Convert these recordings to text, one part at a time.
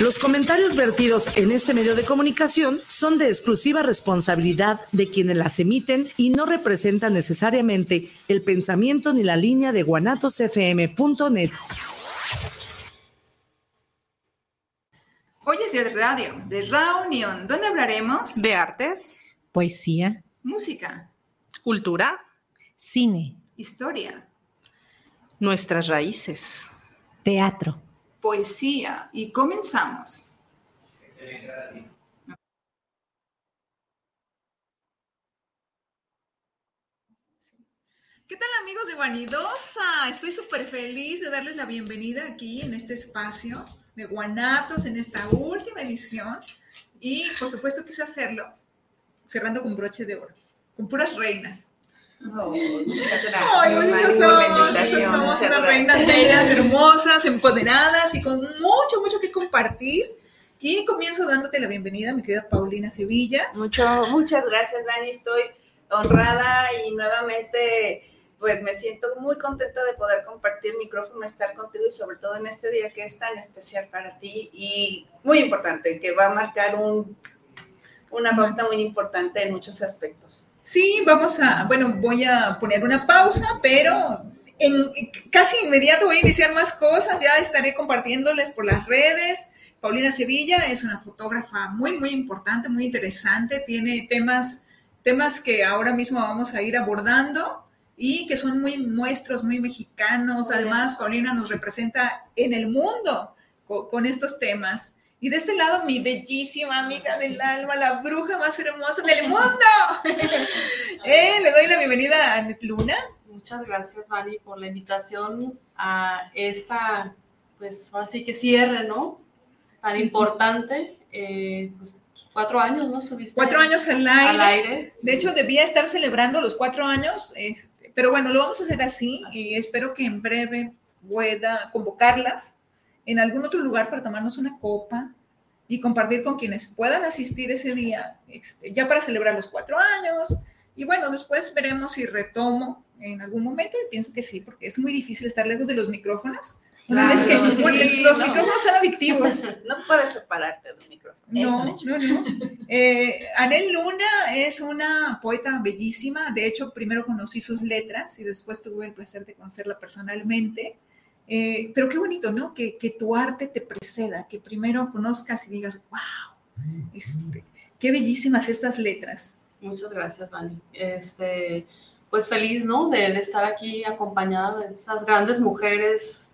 los comentarios vertidos en este medio de comunicación son de exclusiva responsabilidad de quienes las emiten y no representan necesariamente el pensamiento ni la línea de guanatosfm.net. Hoy es día de radio, de reunión, donde hablaremos de artes, poesía, música, cultura, cine, historia, nuestras raíces, teatro poesía y comenzamos. ¿Qué tal amigos de Guanidosa? Estoy súper feliz de darles la bienvenida aquí en este espacio de Guanatos, en esta última edición. Y por supuesto quise hacerlo cerrando con broche de oro, con puras reinas. Ay, pues somos, eso somos unas reinas bellas, hermosas, empoderadas y con mucho, mucho que compartir. Y comienzo dándote la bienvenida, mi querida Paulina Sevilla. Mucho, muchas gracias, Dani. Estoy honrada y nuevamente pues me siento muy contenta de poder compartir micrófono, estar contigo y sobre todo en este día que es tan especial para ti y muy importante, que va a marcar un, una pauta muy importante en muchos aspectos. Sí, vamos a, bueno, voy a poner una pausa, pero en casi inmediato voy a iniciar más cosas, ya estaré compartiéndoles por las redes. Paulina Sevilla es una fotógrafa muy, muy importante, muy interesante, tiene temas, temas que ahora mismo vamos a ir abordando y que son muy nuestros, muy mexicanos. Además, Paulina nos representa en el mundo con estos temas. Y de este lado, mi bellísima amiga del alma, la bruja más hermosa del mundo. Eh, le doy la bienvenida a Anet Luna. Muchas gracias, Vani, por la invitación a esta, pues así que cierre, ¿no? Tan importante. Eh, pues, cuatro años, ¿no? Estuviste cuatro años al aire. al aire. De hecho, debía estar celebrando los cuatro años, este, pero bueno, lo vamos a hacer así y espero que en breve pueda convocarlas en algún otro lugar para tomarnos una copa y compartir con quienes puedan asistir ese día, este, ya para celebrar los cuatro años. Y bueno, después veremos si retomo en algún momento y pienso que sí, porque es muy difícil estar lejos de los micrófonos. Una vez que los micrófonos son adictivos. No puedes separarte de un micrófono. No, no, no. Eh, Anel Luna es una poeta bellísima. De hecho, primero conocí sus letras y después tuve el placer de conocerla personalmente. Eh, pero qué bonito, ¿no? Que, que, tu arte te preceda, que primero conozcas y digas, wow, este, qué bellísimas estas letras. Muchas gracias, Vani. Este, pues feliz, ¿no? De, de, estar aquí acompañada de estas grandes mujeres,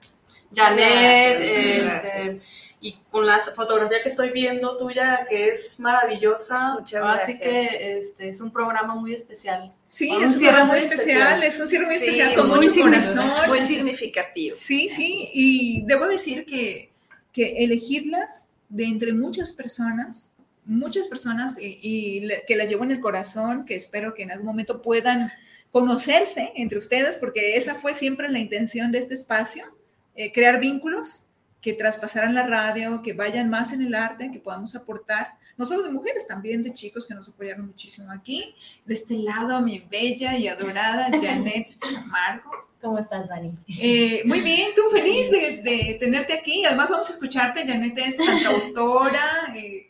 Janet, este, y con la fotografía que estoy viendo tuya, que es maravillosa. Muchas gracias. Así que este, es un programa muy especial. Sí, es un programa muy especial, es un cierre muy especial, con mucho corazón. Muy significativo. Sí, sí, y debo decir que, que elegirlas de entre muchas personas, muchas personas, y, que las llevo en el corazón, que espero que en algún momento puedan conocerse entre ustedes, porque esa fue siempre la intención de este espacio, eh, crear vínculos que traspasaran la radio, que vayan más en el arte, que podamos aportar, no solo de mujeres, también de chicos que nos apoyaron muchísimo aquí. De este lado, mi bella y adorada Janet Marco. ¿Cómo estás, Vani? Eh, muy bien, tú feliz de, de, tenerte aquí. Además, vamos a escucharte. Janet es cantautora, eh,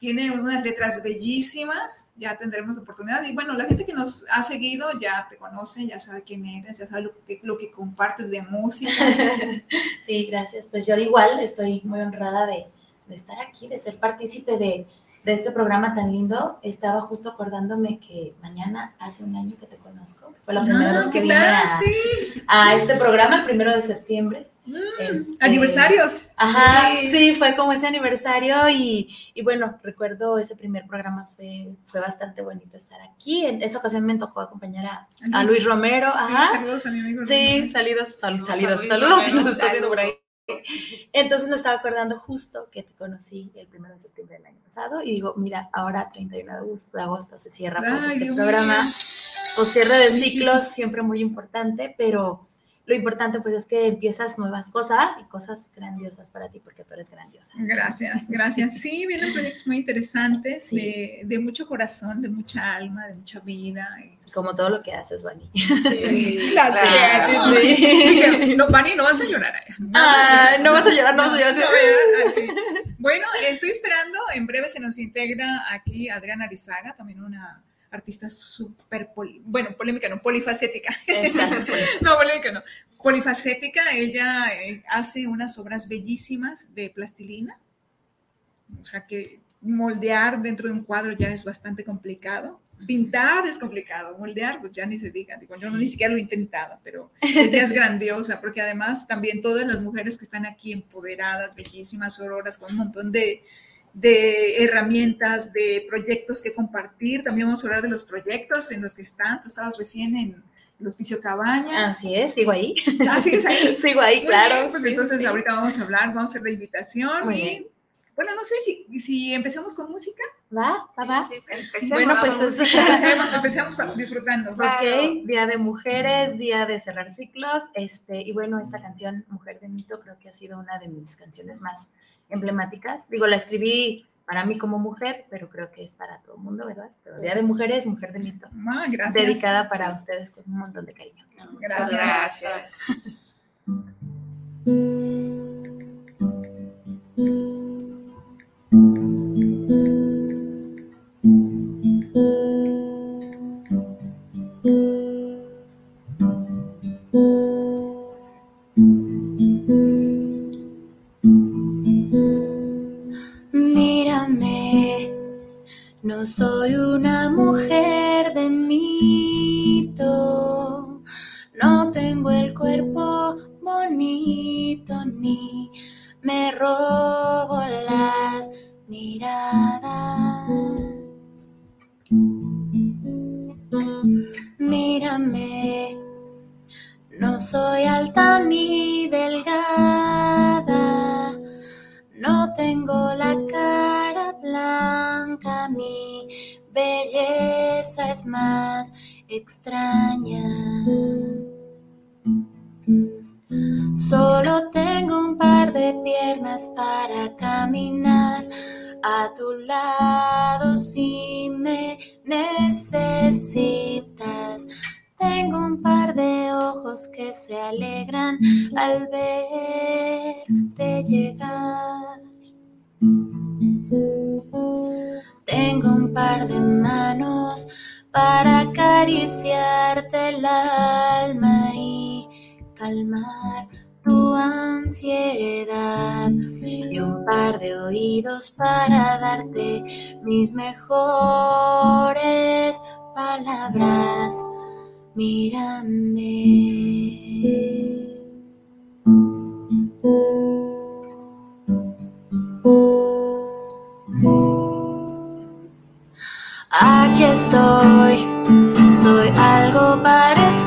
tiene unas letras bellísimas, ya tendremos oportunidad. Y bueno, la gente que nos ha seguido ya te conoce, ya sabe quién eres, ya sabe lo que, lo que compartes de música. sí, gracias. Pues yo igual estoy muy honrada de, de estar aquí, de ser partícipe de, de, este programa tan lindo. Estaba justo acordándome que mañana hace un año que te conozco, que fue la primera ah, vez que vine a, sí. a este programa, el primero de septiembre. Este, aniversarios. Ajá, sí. sí. fue como ese aniversario y, y, bueno, recuerdo ese primer programa fue, fue bastante bonito estar aquí. En esa ocasión me tocó acompañar a, a Luis Romero. Sí, Ajá. saludos a mi amigo. Sí, saludos, sal, saludos, saludos, saludos, si nos está haciendo por ahí. Entonces me estaba acordando justo que te conocí el 1 de septiembre del año pasado y digo, mira, ahora 31 de agosto, de agosto se cierra pues, Ay, este Dios programa. O cierre de Sí. ciclos, siempre muy importante, pero lo importante pues es que empiezas nuevas cosas y cosas grandiosas para ti porque tú eres grandiosa. Gracias, gracias. Sí, vienen proyectos muy interesantes, Sí. de, de mucho corazón, de mucha alma, de mucha vida. Es- Como todo lo que haces, Vani. Sí, claro. Sí. Dije, no, Vani, no vas a llorar. Ah, no vas a llorar, no vas a llorar. no. Bueno, estoy esperando, en breve se nos integra aquí Adriana Arizaga, también una artista súper, bueno, polémica, no, polifacética. Exacto. No, polémica no. Polifacética, ella eh, hace unas obras bellísimas de plastilina. O sea que moldear dentro de un cuadro ya es bastante complicado. Pintar es complicado, moldear pues ya ni se diga. Digo, yo no, ni siquiera lo he intentado, pero ella es grandiosa porque además también todas las mujeres que están aquí empoderadas, bellísimas, auroras, con un montón de, de herramientas, de proyectos que compartir. También vamos a hablar de los proyectos en los que están. Tú estabas recién en el Hospicio Cabañas. Así es, sigo ahí. Ah, ¿sigues ahí? Sigo ahí, Muy claro. bien, pues Sí, entonces sí. ahorita vamos a hablar, vamos a hacer la invitación Muy y bien. bueno, no sé si, si empezamos con música. Va, va, va. Sí, sí, empecemos. Bueno, pues Empecemos, empecemos disfrutando. Ok, Día de Mujeres, Día de cerrar ciclos, este, y bueno, esta canción, Mujer de Mito, creo que ha sido una de mis canciones más emblemáticas. Digo, la escribí para mí como mujer, pero creo que es para todo el mundo, ¿verdad? Pero Día de Mujeres, Mujer de Mito, Ah, gracias. dedicada para ustedes con un montón de cariño. Gracias. Gracias. me robo las miradas. Mírame, no soy alta ni delgada. No tengo la cara blanca, mi belleza es más extraña. Solo tengo un par de piernas para caminar a tu lado si me necesitas. Tengo un par de ojos que se alegran al verte llegar. Tengo un par de manos para acariciarte el alma y calmar tu ansiedad. Y un par de oídos para darte mis mejores palabras. Mírame. Aquí estoy, soy algo parecido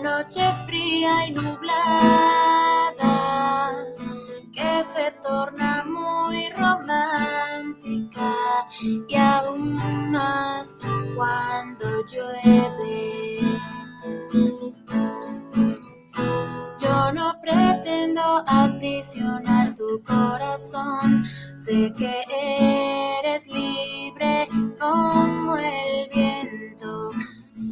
noche fría y nublada que se torna muy romántica y aún más cuando llueve. Yo no pretendo aprisionar tu corazón, sé que eres libre como el viento.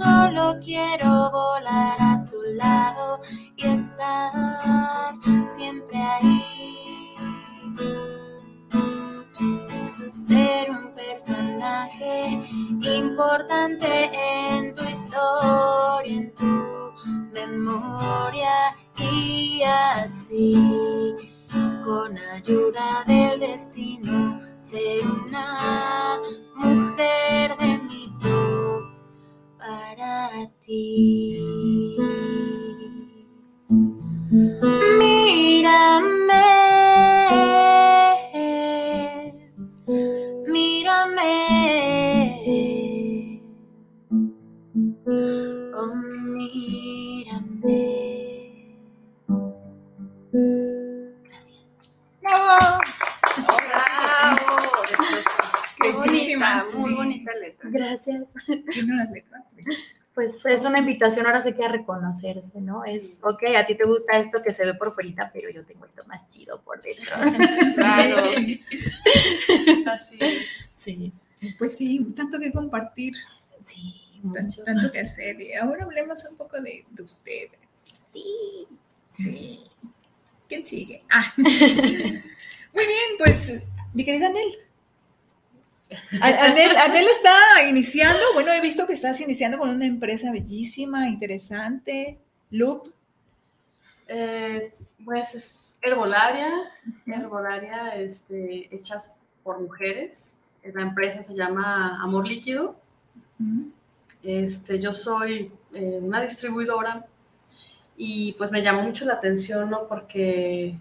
Solo quiero volar a tu lado y estar siempre ahí. Ser un personaje importante en tu historia, en tu memoria y así, con ayuda del destino, ser una mujer de mito para ti. Mírame, mírame, oh mírame. Gracias. ¡Bravo! Bellísima, muy sí. bonita letra. Gracias. Tiene unas letras bellísimas. Pues es una invitación ahora sí que a reconocerse, ¿no? Es, ok, a ti te gusta esto que se ve por fuera, pero yo tengo esto más chido por dentro. Claro. Sí. Así es. Sí, Pues sí, tanto que compartir, sí, mucho. tanto que hacer. Y ahora hablemos un poco de, de ustedes. Sí. Sí. ¿Quién sigue? Ah. Muy bien, pues, mi querida Anel. Anel, Anel está iniciando, bueno, he visto que estás iniciando con una empresa bellísima, interesante, Loop. Eh, pues es herbolaria, herbolaria este, hechas por mujeres. La empresa se llama Amor Líquido. Este, yo soy eh, una distribuidora y pues me llamó mucho la atención, ¿no? Porque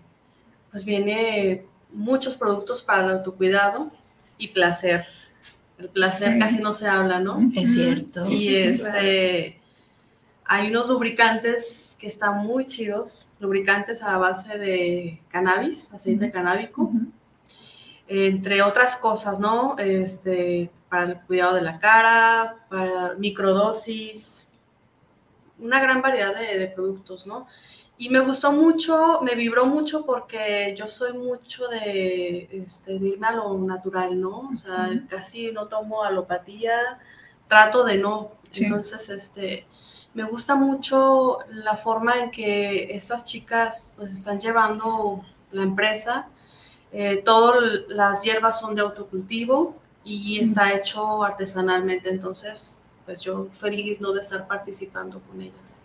pues viene muchos productos para el autocuidado y placer. El placer Sí. casi no se habla, ¿no? Es cierto. Sí, y sí, sí, este, hay unos lubricantes que están muy chidos, lubricantes a base de cannabis, aceite canábico, Ujú. entre otras cosas, ¿no? Este, para el cuidado de la cara, para microdosis, una gran variedad de, de productos, ¿no? Y me gustó mucho, me vibró mucho porque yo soy mucho de, este, de irme a lo natural, ¿no? O sea, casi no tomo alopatía, trato de no. Sí. Entonces, este, me gusta mucho la forma en que estas chicas pues están llevando la empresa. Eh, todas las hierbas son de autocultivo y está hecho artesanalmente. Entonces, pues yo feliz ¿no? de estar participando con ellas.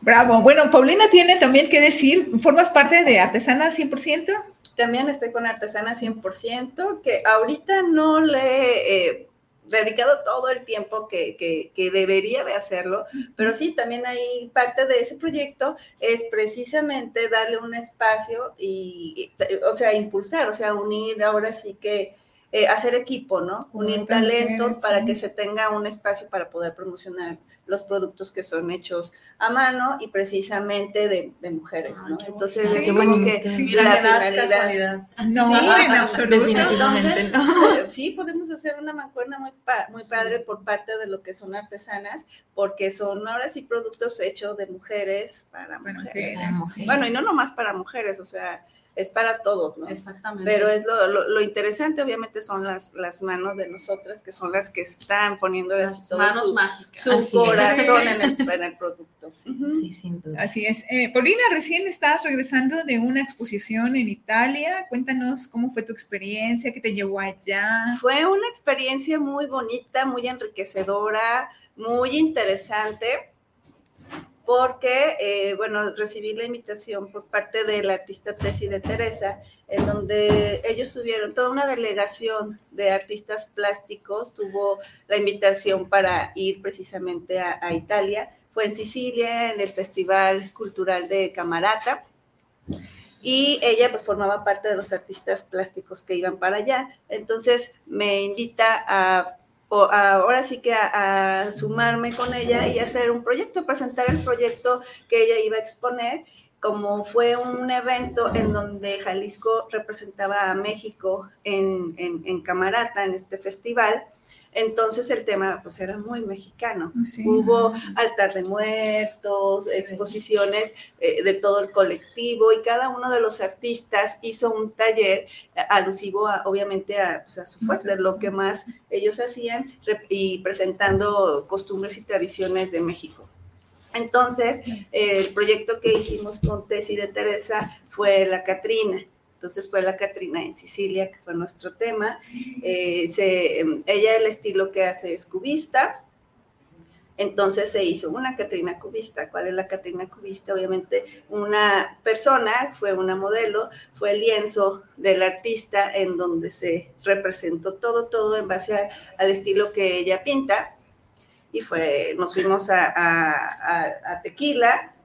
Bravo. Bueno, Paulina tiene también que decir, ¿formas parte de Artesana 100%? También estoy con Artesana 100%, que ahorita no le he eh, dedicado todo el tiempo que, que- debería de hacerlo, pero sí, también hay parte de ese proyecto es precisamente darle un espacio y, y, o sea, impulsar, o sea, unir ahora sí que eh, hacer equipo, ¿no? Unir talentos sí. para que se tenga un espacio para poder promocionar los productos que son hechos a mano y precisamente de, de mujeres, Ay, ¿no? qué Entonces, bonito. es Qué como bonito. que Sí, la finalidad-. No, Sí, en absoluto. definitivamente Entonces, no. sí, podemos hacer una mancuerna muy, pa- muy Sí. padre por parte de lo que son artesanas, porque son ahora sí productos hechos de mujeres para Para mujeres. mujeres. Para mujeres. Bueno, y no nomás para mujeres, o sea, es para todos, ¿no? Exactamente. Pero es lo, lo- lo interesante, obviamente, son las, las manos de nosotras, que son las que están poniendo las todo manos su, mágicas. su Así corazón en el, en el producto. Ujú. Sí, sin duda. Así es. Eh, Paulina, recién estás regresando de una exposición en Italia. Cuéntanos cómo fue tu experiencia, qué te llevó allá. Fue una experiencia muy bonita, muy enriquecedora, muy interesante, porque, eh, bueno, recibí la invitación por parte del artista Tesi de Teresa, en donde ellos tuvieron toda una delegación de artistas plásticos, tuvo la invitación para ir precisamente a, a Italia, fue en Sicilia, en el Festival Cultural de Camarata, y ella pues formaba parte de los artistas plásticos que iban para allá. Entonces me invita a, o ahora sí que a, a sumarme con ella y hacer un proyecto, presentar el proyecto que ella iba a exponer. Como fue un evento en donde Jalisco representaba a México en, en, en Camarata, en este festival, entonces el tema pues era muy mexicano. Sí. Hubo altar de muertos, exposiciones eh, de todo el colectivo y cada uno de los artistas hizo un taller eh, alusivo a, obviamente a, pues, a su fuerte, lo que más ellos hacían y presentando costumbres y tradiciones de México. Entonces, eh, el proyecto que hicimos con Tessy de Teresa fue la Catrina. Entonces fue la Catrina en Sicilia, que fue nuestro tema. Eh, se, em, ella el estilo que hace es cubista, entonces se hizo una Catrina cubista. ¿Cuál es la Catrina cubista? Obviamente una persona, fue una modelo, fue el lienzo del artista en donde se representó todo, todo en base al estilo que ella pinta. Y fue, nos fuimos a Tequila,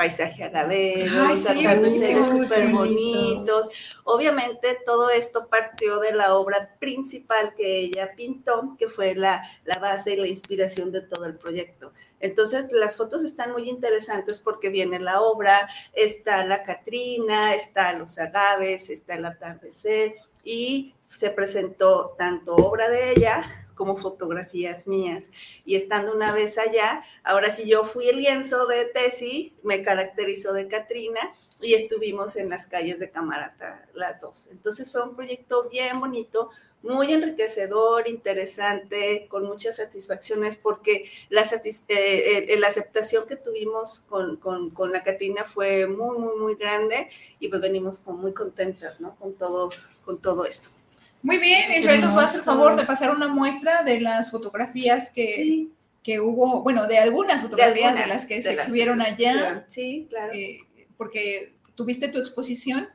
paisaje agavero, Ay, sí, atardeceres súper sí. bonitos. Obviamente todo esto partió de la obra principal que ella pintó, que fue la, la base y la inspiración de todo el proyecto. Entonces las fotos están muy interesantes porque viene la obra, está la Catrina, está los agaves, está el atardecer, y se presentó tanto obra de ella como fotografías mías. Y estando una vez allá, ahora sí yo fui el lienzo de Tesi, me caracterizó de Katrina y estuvimos en las calles de Camarata las dos. Entonces fue un proyecto bien bonito, muy enriquecedor, interesante, con muchas satisfacciones, porque la, eh, la aceptación que tuvimos con, con, con, la Catrina fue muy, muy, muy grande y pues venimos con, muy contentas, ¿no? Con todo, con todo esto. Muy bien, Israel nos va a hacer favor de pasar una muestra de las fotografías que, que hubo, bueno, de algunas fotografías de, las que se exhibieron allá. Sí, claro. Eh, porque tuviste tu exposición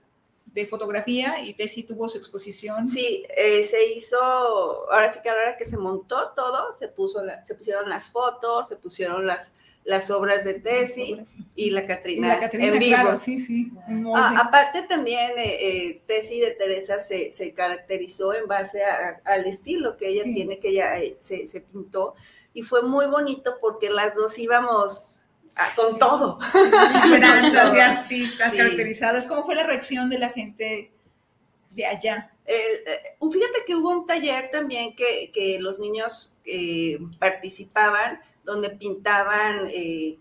de fotografía y Tessy tuvo su exposición. Sí, eh, se hizo, ahora sí que ahora que se montó todo, se, puso se pusieron las fotos, se pusieron las, las obras de Tessy y la Catrina, en vivo. sí, sí. Ah, aparte también eh, eh Tessy de Teresa se, se caracterizó en base al estilo que ella tiene, que ella eh, se, se pintó y fue muy bonito porque las dos íbamos Ah, con todo. Grandes y artistas caracterizadas. ¿Cómo fue la reacción de la gente de allá? Eh, fíjate que hubo un taller también que, que los niños eh, participaban, donde pintaban eh,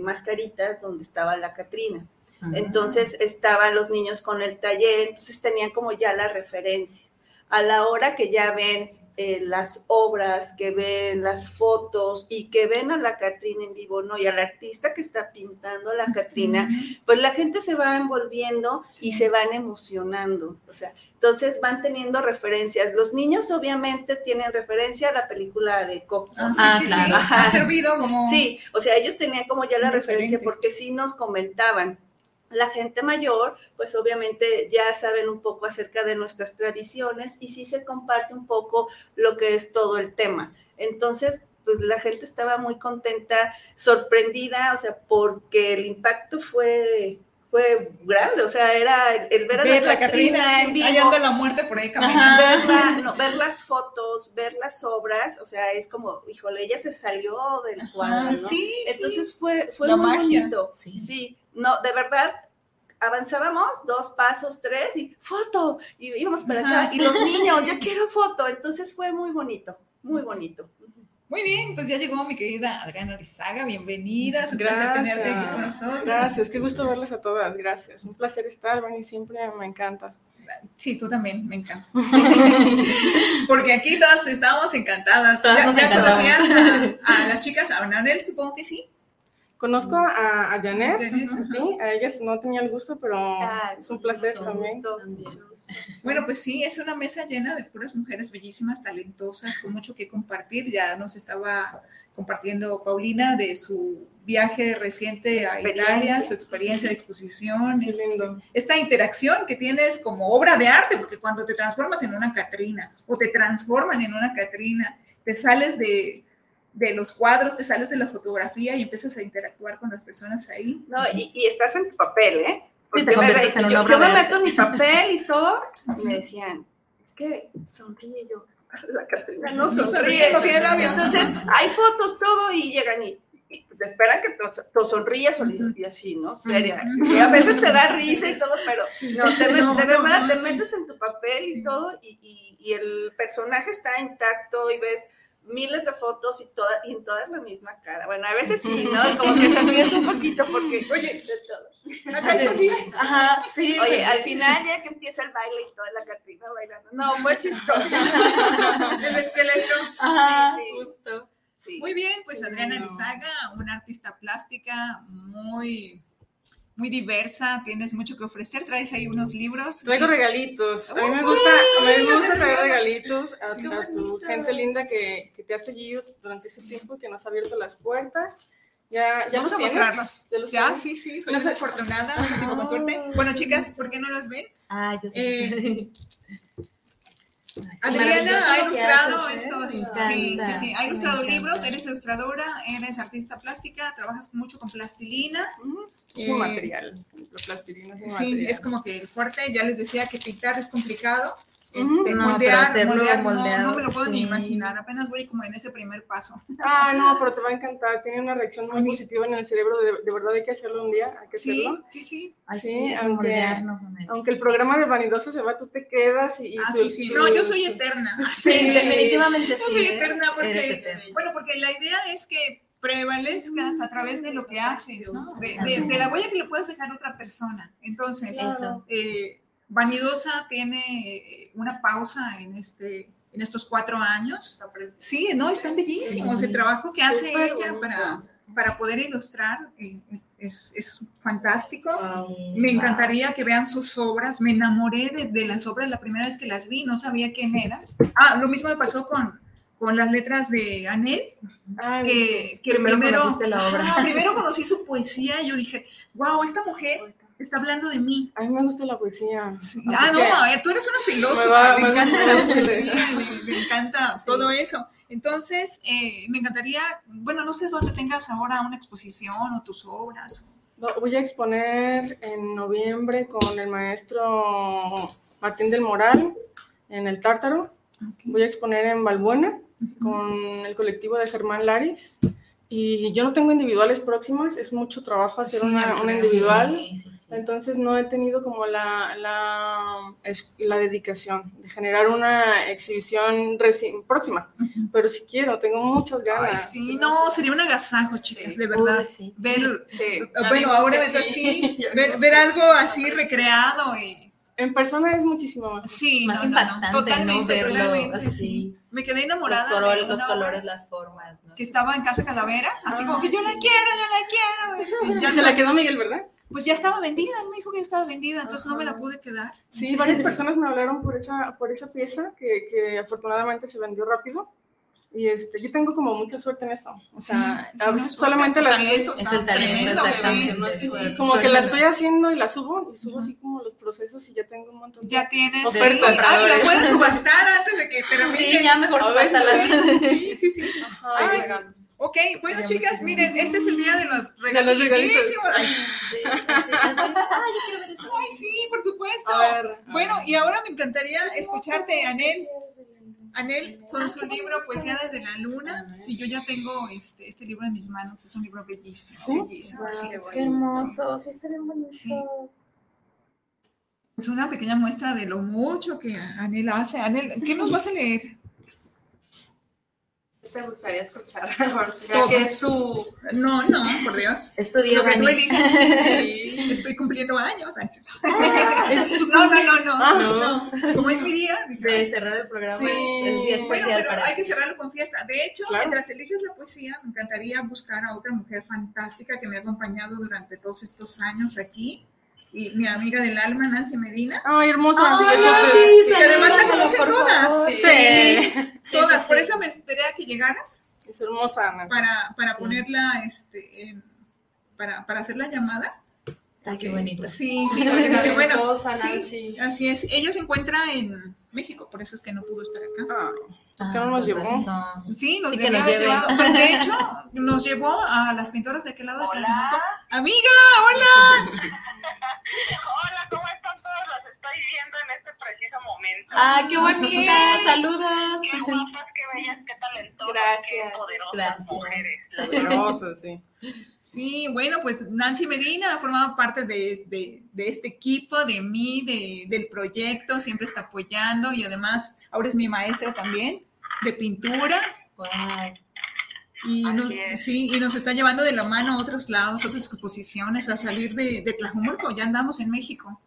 mascaritas, donde estaba la Catrina. Entonces estaban los niños con el taller, entonces tenían como ya la referencia. A la hora que ya ven eh, las obras, que ven las fotos y que ven a la Catrina en vivo, ¿no? Y al artista que está pintando a la Catrina, pues la gente se va envolviendo y se van emocionando. O sea, entonces van teniendo referencias. Los niños obviamente tienen referencia a la película de Coco. Ah, sí, sí, sí. Ha servido como... Sí, o sea, ellos tenían como ya la referencia porque sí nos comentaban la gente mayor, pues obviamente ya saben un poco acerca de nuestras tradiciones y sí se comparte un poco lo que es todo el tema. Entonces, pues la gente estaba muy contenta, sorprendida, o sea, porque el impacto fue fue grande, o sea, era el, ver a la, Catrina en vivo, la muerte por ahí caminando, ver, las fotos, ver las obras, o sea, es como, híjole, ella se salió del cuadro, ¿no? Sí, Entonces fue, fue muy bonito, sí. sí, no, de verdad, avanzábamos dos pasos, tres y foto, y íbamos para acá, y los niños, yo quiero foto, entonces fue muy bonito, muy bonito. Muy bien, pues ya llegó mi querida Adriana Rizaga, bienvenida, es un placer tenerte aquí con nosotros. Gracias, qué gusto verles a todas, gracias, un placer estar, y siempre me encanta. Sí, tú también, me encanta. Porque aquí todas estábamos encantadas. ¿Ya, ya conocías a, las chicas? A Nanel, supongo que sí. Conozco a, a Janet, a ellas no tenía el gusto, pero ah, es un placer también. Bueno, pues sí, es una mesa llena de puras mujeres bellísimas, talentosas, con mucho que compartir. Ya nos estaba compartiendo Paulina de su viaje reciente a Italia, su experiencia de exposición, este, esta interacción que tienes como obra de arte, porque cuando te transformas en una Catrina o te transforman en una Catrina, te sales de, de los cuadros, te sales de la fotografía y empiezas a interactuar con las personas ahí. No, y, y estás en tu papel, ¿eh? Porque me, yo, me meto en mi papel y todo, y me decían, es que sonríe yo. La Catrina no sonríe, no tiene labio. Entonces, hay fotos, todo, y llegan y, y pues esperan que tú, sonrías y así, ¿no? Seria. Y a veces te da risa y todo, pero no, te, de verdad te metes en tu papel y todo, y, y, y el personaje está intacto y ves miles de fotos y, toda, y en todas la misma cara. Bueno, a veces sí, ¿no? Como que se ríes un poquito porque, oye, de todo. Ajá, sí. Oye, pues, al final ya que empieza el baile y toda la Catrina bailando. No, fue chistoso. el esqueleto. Ajá, sí, justo. Sí. Muy bien, pues Adriana Rizaga, una artista plástica muy muy diversa, tienes mucho que ofrecer, traes ahí unos libros. Traigo regalitos, a mí me gusta, me gusta traer regalitos a, tu gente linda que, que, te ha seguido durante ese tiempo, que nos ha abierto las puertas. Ya, ya Vamos a mostrarlos. Ya, sí, sí, soy muy afortunada, con suerte. Bueno, chicas, ¿por qué no los ven? Ah, yo sé. Eh, Adriana ha ilustrado estos, sí, sí, sí, ha ilustrado libros, eres ilustradora, eres artista plástica, trabajas mucho con plastilina. Es eh, material, la plastilina es Sí, es como que fuerte, ya les decía que pintar es complicado, este, No, moldear, hacerlo moldear, no, moldeado, no me lo puedo ni sí. imaginar, apenas voy como en ese primer paso. Ah, no, pero te va a encantar. Tiene una reacción muy positiva en el cerebro. De, de verdad hay que hacerlo un día. Hay que Sí, hacerlo. sí, sí. Así, Sí, aunque-. Aunque el programa de Vanidosa se va, tú te quedas y. y Ah, tú- sí, sí. tú- No, yo soy eterna. Sí, definitivamente Yo sí. soy ¿eh? eterna porque, eterna. bueno, porque la idea es que prevalezcas a través de lo que haces, ¿no? De, de- de la huella que le puedas dejar a otra persona. Entonces, Eso. eh, Vanidosa tiene eh, una pausa en este en estos cuatro años. Sí, no, están bellísimos. El trabajo que hace ella para, para poder ilustrar eh, es, es fantástico. Sí, Me wow. encantaría que vean sus obras. Me enamoré de, de las obras la primera vez que las vi. No sabía quién eras. Ah, lo mismo me pasó con, con las letras de Anel, Ay, que, que Primero primero, la obra. Ah, primero conocí su poesía y yo dije, wow, esta mujer está hablando de mí. A mí me gusta la poesía. Sí. Ah, no, que- ver, tú eres una Me filósofa, va- me encanta la poesía, le encanta todo eso. Entonces, eh, me encantaría, bueno, no sé dónde tengas ahora una exposición o tus obras. Voy a exponer en noviembre con el maestro Martín del Moral en el Tártaro. Voy a exponer en Balbuena con el colectivo de Germán Laris. Y yo no tengo individuales próximas, es mucho trabajo hacer Sí, una, individual. Sí, sí, sí. Entonces no he tenido como la, la, es- la dedicación de generar una exhibición próxima. Pero si quiero, tengo muchas Ay, ganas. sí, no, sería un agasajo, chicas, de verdad. Uy, sí. Ver, Sí. bueno, ahora sí. así, ver, algo sí. así recreado y En persona es muchísimo más. sí, Más no, totalmente, Verlo totalmente, así. Sí. Me quedé Los, enamorada color- de los colores, las formas. ¿no? que estaba en Casa Calavera, así Ah, como que yo la sí. quiero, yo la quiero. este, ya Se no- la quedó Miguel, ¿verdad? pues ya estaba vendida, me dijo que ya estaba vendida, entonces no me la Ajá. pude quedar. Sí, varias personas me hablaron por esa, por esa pieza que, que afortunadamente se vendió rápido. Y este, yo tengo como mucha suerte en eso. O sea, Sí, a veces es solamente su la talento, estoy, Es el talento, tremendo, exactamente. sí, sí, sí. como que la estoy haciendo y la subo y subo así como los procesos y ya tengo un montón de... Ya tienes. Ofertas. sí. Ay, la puedes subastar antes de que termine. Sí, ya mejor A se ver, las. Sí, sí, sí. Ajá, Ay. Ok, bueno, chicas, miren, este es el día de los regalos los regalitos. bellísimos. Ay, Sí, por supuesto. Ver. Bueno, y ahora me encantaría escucharte, Anel. Anel, con su libro Poesía desde la Luna. Sí, yo ya tengo este, este libro en mis manos. Es un libro bellísimo, ¿Sí? bellísimo. Wow, sí. qué Qué hermoso, sí, está bien bonito. Sí. Es una pequeña muestra de lo mucho que Anel hace. Anel, ¿qué nos vas a leer? ¿Qué te gustaría escuchar? Ya que es tu... No, no, por Dios. Es tu día, Lo que tú elijas. Sí. Estoy cumpliendo años. Es tu- No, no, no, no, Ah, no. Como es mi día, De cerrar el programa Sí. es día Bueno, especial pero para hay que cerrarlo con fiesta. De hecho, Claro. mientras eliges la poesía, me encantaría buscar a otra mujer fantástica que me ha acompañado durante todos estos años aquí. Y mi amiga del alma, Nancy Medina. Ay, hermosa. Ay, Eso sí, que además la conocen todas. Sí. Todas, sí, por eso me esperé a que llegaras Es hermosa, Ana. para, para Sí. ponerla, este, en- para, para hacer la llamada. Ay, qué bonito. Sí, sí, porque bueno, sí, Nancy. así es. Ella se encuentra en México, por eso es que no pudo estar acá. Ay, Ah, ¿qué no nos llevó? Sí, nos Sí, que debió nos haber lleven. llevado. Pero de hecho, nos llevó a las pintoras de aquel lado de Hola. Tlajumulco. Amiga, hola. Hola, ¿cómo están todos? Las estoy viendo en este preciso momento. Ah, qué bonita. Qué Saludos. guapas, qué bellas, qué talentosas, Gracias. qué poderosas Gracias. mujeres. Hermosa, sí. Sí, bueno, pues Nancy Medina ha formado parte de, de- de este equipo, de mí, de- del proyecto, siempre está apoyando y además ahora es mi maestra también de pintura Wow. y, Así nos, es. sí, y nos está llevando de la mano a otros lados, otras exposiciones, a salir de, de Tlajumulco, ya andamos en México.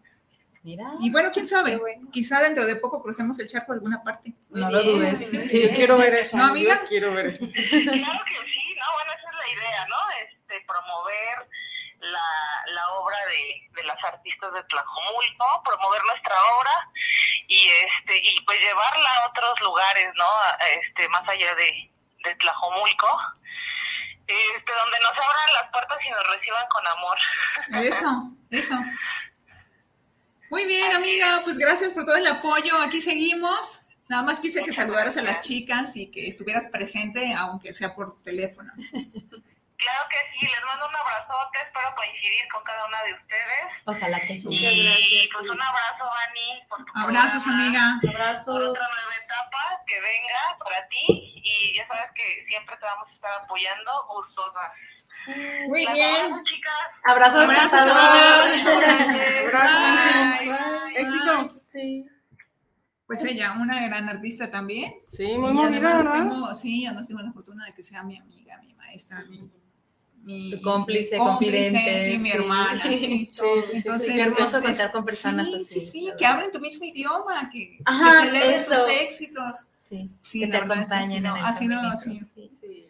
Mira. Y bueno, quién sabe, bueno. quizá dentro de poco crucemos el charco a alguna parte. No lo dudes. Sí, quiero ver eso. ¿No, amiga? Yo quiero ver eso. Claro que sí, ¿no? Bueno, esa es la idea, ¿no? Este, promover la, la obra de, de las artistas de Tlajomulco, promover nuestra obra y este y pues llevarla a otros lugares, ¿no? Este, más allá de, de Tlajomulco, este, donde nos abran las puertas y nos reciban con amor. Eso, eso. Muy bien, amiga, pues gracias por todo el apoyo. Aquí seguimos. Nada más quise que saludaras a las chicas y que estuvieras presente, aunque sea por teléfono. Claro que sí, les mando un abrazote, espero coincidir con cada una de ustedes. Ojalá que sí. Muchas y gracias, pues sí. un abrazo, por tu Abrazos, programa, amiga. Por Abrazos. otra nueva etapa que venga para ti sabes que siempre te vamos a estar apoyando gustosas. Muy Las bien. abrazo, chicas. Abrazos, Abrazos, abrazos. amiga. Abrazo, Bye. Bye. Éxito. Sí. Pues ella, una gran artista también. Sí, muy y movida, además ¿verdad? tengo, sí, además tengo la fortuna de que sea mi amiga, mi maestra, mi, mi Tu cómplice, mi confidente, sí, mi hermana, sí. Sí, sí, sí, Entonces, qué hermoso este, contar con personas sí, así, Sí, sí, que hablen tu mismo idioma, que, Ajá, que celebren eso. tus éxitos. Sí, Sí, que la te verdad es que el ha sido así. sí. Sí.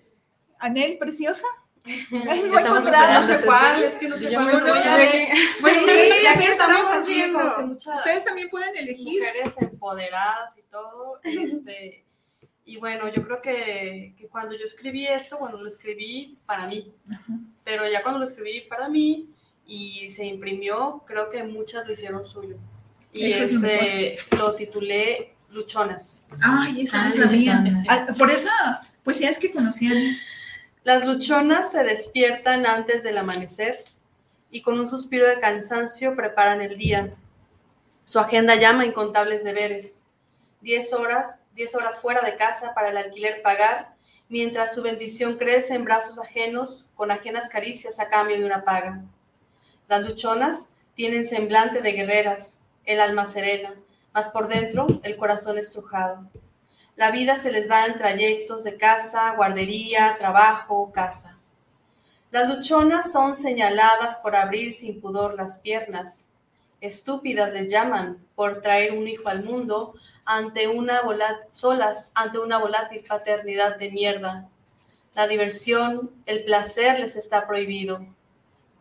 Anel, preciosa. Estamos No sé cuál, es que no sé cuál. Bueno, ustedes, también, ustedes pueden elegir. mujeres empoderadas y todo. Este, y bueno, yo creo que, que cuando yo escribí esto, bueno, lo escribí para mí, pero ya cuando lo escribí para mí y se imprimió, creo que muchas lo hicieron suyo. Y Eso es lo este, lo titulé Luchonas. Ay, esa no Ay, sabía. Luciana. Ah, Por esa poesía es que conocí a Anel. Las luchonas se despiertan antes del amanecer y con un suspiro de cansancio preparan el día. Su agenda llama incontables deberes. Diez horas, diez horas fuera de casa para el alquiler pagar, mientras su bendición crece en brazos ajenos con ajenas caricias a cambio de una paga. Las luchonas tienen semblante de guerreras, el alma serena, mas por dentro el corazón estrujado. La vida se les va en trayectos de casa, guardería, trabajo, casa. Las luchonas son señaladas por abrir sin pudor las piernas. Estúpidas les llaman por traer un hijo al mundo ante una solas ante una volátil paternidad de mierda. La diversión, el placer les está prohibido.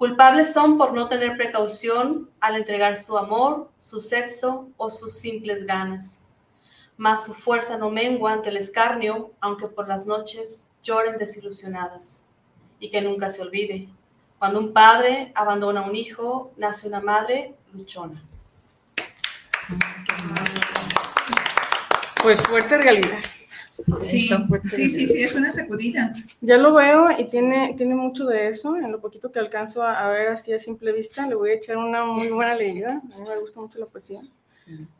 Culpables son por no tener precaución al entregar su amor, su sexo o sus simples ganas mas su fuerza no mengua ante el escarnio, aunque por las noches lloren desilusionadas. Y que nunca se olvide, cuando un padre abandona a un hijo, nace una madre luchona. Pues fuerte realidad. Sí, sí, sí, sí, es una sacudida. Ya lo veo y tiene, tiene mucho de eso. En lo poquito que alcanzo a, a ver así a simple vista, le voy a echar una muy buena leída. A mí me gusta mucho la poesía.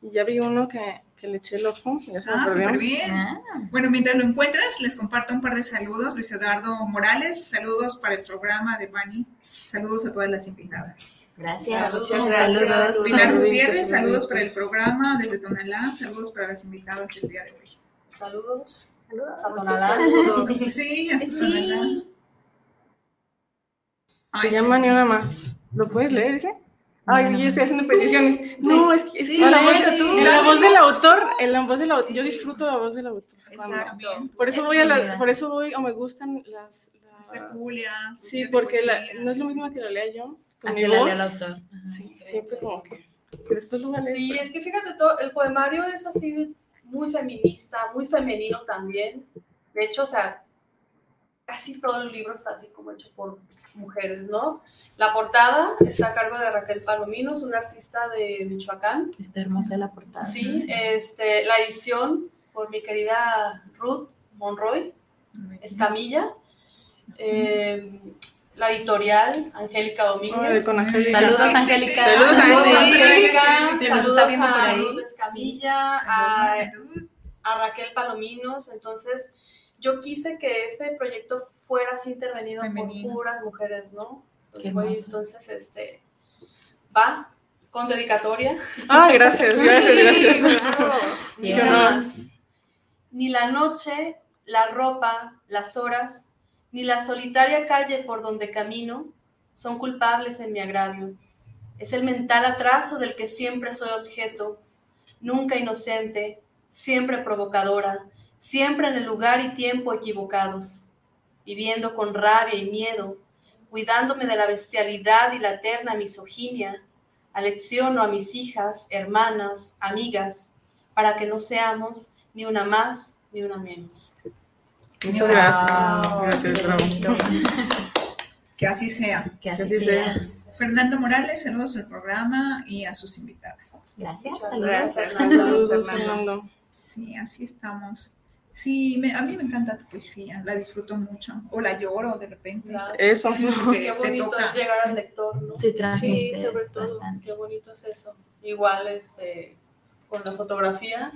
Y ya vi uno que, que le eché el ojo. Ya se Ah, súper bien. Ah, Bueno, mientras lo encuentras, les comparto un par de saludos. Luis Eduardo Morales, saludos para el programa de Bani. Saludos a todas las invitadas. gracias. Saludos, Saludos. gracias. Pilar Gutiérrez, saludos para el programa desde Tonalá. Saludos para las invitadas del día de hoy. Saludos. A Tonalá. Sí, hasta Tonalá. Se llama. Ni una más. ¿Lo puedes leer ese? Ay, yo estoy haciendo peticiones. No, es que, es que Sí, la, voz, la voz del autor, en la voz del autor, yo disfruto la voz del autor. Exacto. Por eso Eso voy a la- por eso voy o me gustan las, Las las- tertulias. sí, porque la- no es lo mismo que lo lea yo con A mi que la voz. lea el autor. Ajá. Sí, siempre como que, que después lo voy a leer. Sí, es que fíjate, todo, el poemario es así muy feminista, muy femenino también. De hecho, o sea, casi todo el libro está así como hecho por mujeres, ¿no? La portada está a cargo de Raquel Palominos, una artista de Michoacán. Está hermosa la portada. Sí, este, la edición por mi querida Ruth Monroy. Escamilla. Eh, la editorial, Angélica Ay, Domínguez. con Angélica. Saludos, Sí, sí, sí. Angélica. Saludos, Saludos, Angélica. Angélica. Sí, Saludos a. Ruth Escamilla, a, Raquel Palominos. Entonces, yo quise que este proyecto fuera así intervenido Femenino. por puras mujeres, ¿no? Entonces, este, va con dedicatoria. Ah, gracias, gracias, gracias. claro. Ni la noche, la ropa, las horas, ni la solitaria calle por donde camino son culpables en mi agravio. Es el mental atraso del que siempre soy objeto, nunca inocente, siempre provocadora, siempre en el lugar y tiempo equivocados, viviendo con rabia y miedo, cuidándome de la bestialidad y la eterna misoginia, alecciono a mis hijas, hermanas, amigas, para que no seamos ni una más ni una menos. Muchas gracias. Wow, Gracias, bravo. Que así sea. Que así así sea. sea. Fernando Morales, saludos al programa y a sus invitadas. Gracias, Muchas saludos. gracias. Saludos, Fernando. Fernando. Sí, así estamos. Sí, me- a mí me encanta tu poesía, la disfruto mucho. O la lloro de repente. Claro. Eso. Sí, porque Qué te bonito toca. es llegar sí. al lector, ¿no? Sí, transmite Sí, sobre todo. bastante. Qué bonito es eso. Igual, este, con la fotografía,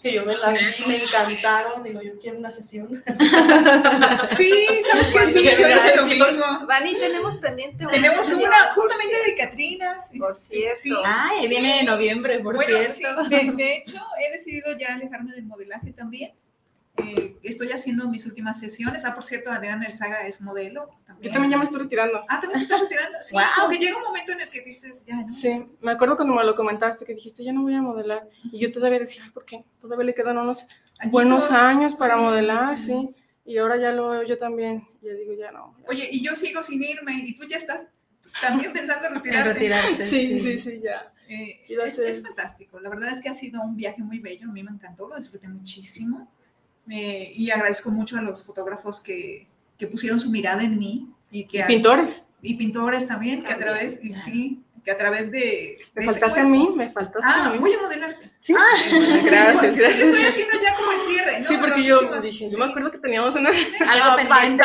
que yo me Sí, la vi, eso. me encantaron. Digo, yo quiero una sesión. Sí, ¿sabes qué? Sí, yo hice lo mismo. Vani, tenemos pendiente Tenemos una justamente cierto. de Catrinas. Por cierto. Sí. Ay, Sí. viene en noviembre, por Bueno, sí, cierto. de, de hecho, he decidido ya alejarme del modelaje también. Eh, estoy haciendo mis últimas sesiones. Ah, por cierto, Adriana Erzaga es modelo Yo también. también ya me estoy retirando. Ah, ¿también te estás retirando? Sí, Wow. como que llega un momento en el que dices, ya, ¿no? Sí, me acuerdo cuando me lo comentaste que dijiste, ya no voy a modelar. Y yo todavía decía, ay, ¿por qué? Todavía le quedan unos Añitos, buenos años para sí. modelar, sí. Y ahora ya lo veo yo también. Ya digo, ya no. ya. Oye, y yo sigo sin irme y tú ya estás también pensando en En retirarte. retirarte. Sí, sí, sí, ya. Eh, es, es fantástico. La verdad es que ha sido un viaje muy bello. A mí me encantó, lo disfruté muchísimo. Eh, y agradezco mucho a los fotógrafos que, que pusieron su mirada en mí y que a- Pintores. y pintores también, que a través, y claro. sí, que a través de... Me de este faltaste a mí, me faltaste Ah, a mí. voy a modelarte. Sí, Sí, gracias, gracias. estoy haciendo ya como el cierre, ¿no? Sí, porque Los yo últimos- dije, yo sí. me acuerdo que teníamos una... Algo pendiente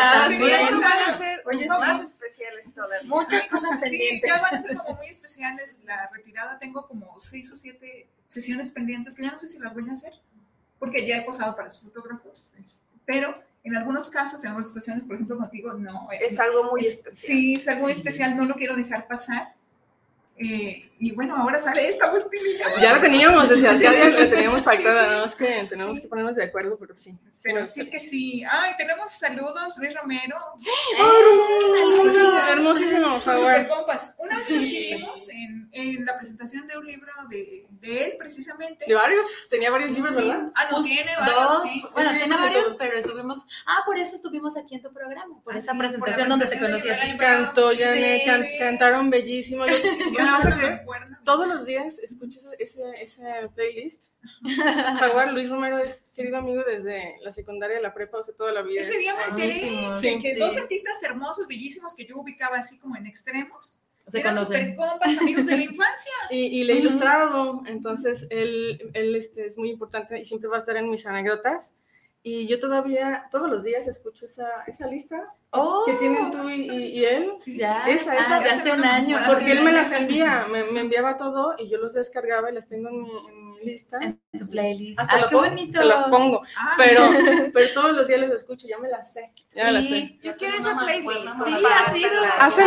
Oye, más sí. especiales todavía. Muchas cosas Sí, pendientes. ya van a ser como muy especiales. La retirada tengo como seis o siete sesiones pendientes que ya no sé si las voy a hacer, porque ya he posado para los fotógrafos. Pero en algunos casos, en algunas situaciones, por ejemplo, contigo, no. eh, Es algo muy es- especial. Sí, es algo muy Sí. especial, no lo quiero dejar pasar. Eh, y bueno, ahora sale esta botella. Ya la teníamos, desde Sí. ya la teníamos pactada, Sí, sí. nada más que tenemos Sí. que ponernos de acuerdo, pero sí. Pero sí que sí. Ay, tenemos saludos, Luis Romero. ¡Eh! Sí, Hermosísimo, por Tus favor. super compas. Una vez Sí. coincidimos en, en la presentación de un libro de, de él, precisamente. De varios, tenía varios libros, Sí. ¿verdad? Ah, no, tiene varios, Dos, sí. bueno, Sí, tiene varios, todos. pero estuvimos, ah, por eso estuvimos aquí en tu programa, por Ah, esta sí, por presentación donde te presentación conocí. Cantó, Sí, Janet, can- sí. cantaron bellísimo. Yo, Sí, ¿no sí, me vas a. Todos los días escucho ese, ese playlist. Jaguar Luis Romero es querido amigo desde la secundaria, la prepa, o sea, toda la vida. Ese día me enteré de sí, que sí. dos artistas hermosos, bellísimos, que yo ubicaba así como en extremos, Se eran super compas, amigos de la infancia. Y, y le he ilustrado, entonces él, él este, es muy importante y siempre va a estar en mis anécdotas. Y yo todavía, todos los días escucho esa, esa lista Oh, que tienen tú y, y- y él. Sí, ya, Esa, ah, esa. de hace un año. Porque sí, él me sí. las envía, me, me enviaba todo y yo los descargaba y las tengo en mi, en mi lista. En tu playlist. Hasta Ah, la qué pongo, bonito. Se las pongo, Ah, pero, pero todos los días las escucho, ya me las sé. Ya me las sé. Sí, Yo quiero esa playlist. sí, ha sido. Sí,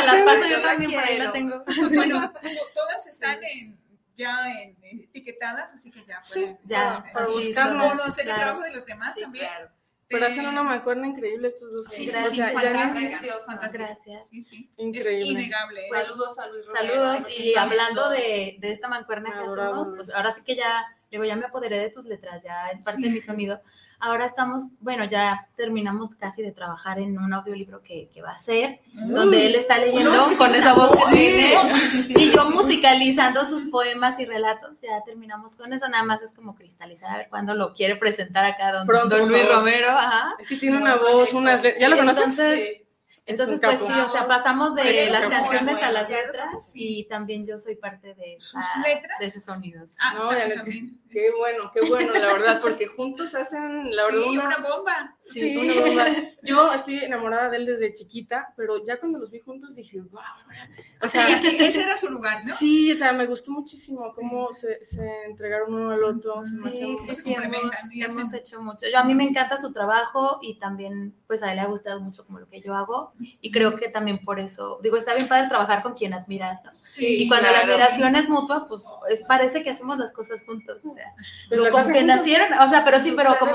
se las paso yo también, por ahí la tengo. bueno, to- todas están en, ya en, etiquetadas, así que ya Sí, pueden Ya, para, sí, buscarnos. conocer el claro. trabajo de los demás Sí, también. claro. Pero hacen una mancuerna increíble estos dos. Sí, o gracias, sea, fantástica, preciosa. fantástica. Gracias. Sí, sí. Increíble. Es innegable. ¿eh? Saludos a Luis Romero. Saludos y hablando de, de esta mancuerna que hacemos, pues ahora sí que ya, digo, ya me apoderé de tus letras, ya es parte de mi sonido. Ahora estamos, bueno, ya terminamos casi de trabajar en un audiolibro que, que va a ser, donde él está leyendo No, es que con esa voz que tiene y yo musicalizando sus poemas y relatos. Ya terminamos con eso, nada más es como cristalizar a ver cuándo lo quiere presentar acá don, Pronto, don Luis. Romero. Ajá. Es que tiene Muy una voz, unas. ¿Ya lo conoces? entonces- Sí. Entonces, pues sí, o sea, pasamos de las capo. canciones a las letras y también yo soy parte de, ¿Sus letras? de esos sonidos. Ah, No, también. Qué bueno, qué bueno, la verdad, porque juntos hacen, la verdad, sí, una, una bomba. sí, Sí. una bomba. Yo estoy enamorada de él desde chiquita, pero ya cuando los vi juntos dije, wow, o sea, Sí, que ese era su lugar, ¿no? sí, o sea, me gustó muchísimo cómo se, se entregaron uno al otro. se me Sí, sí, sí, hemos, hecho mucho. Yo a mí me encanta su trabajo y también, pues a él le ha gustado mucho como lo que yo hago y creo que también por eso, digo, está bien padre trabajar con quien admiras, ¿no? Sí, Y cuando la admiración es mutua, pues es- parece que hacemos las cosas juntos, o sea, Pues como que juntos. nacieron, o sea, pero sí, pero como,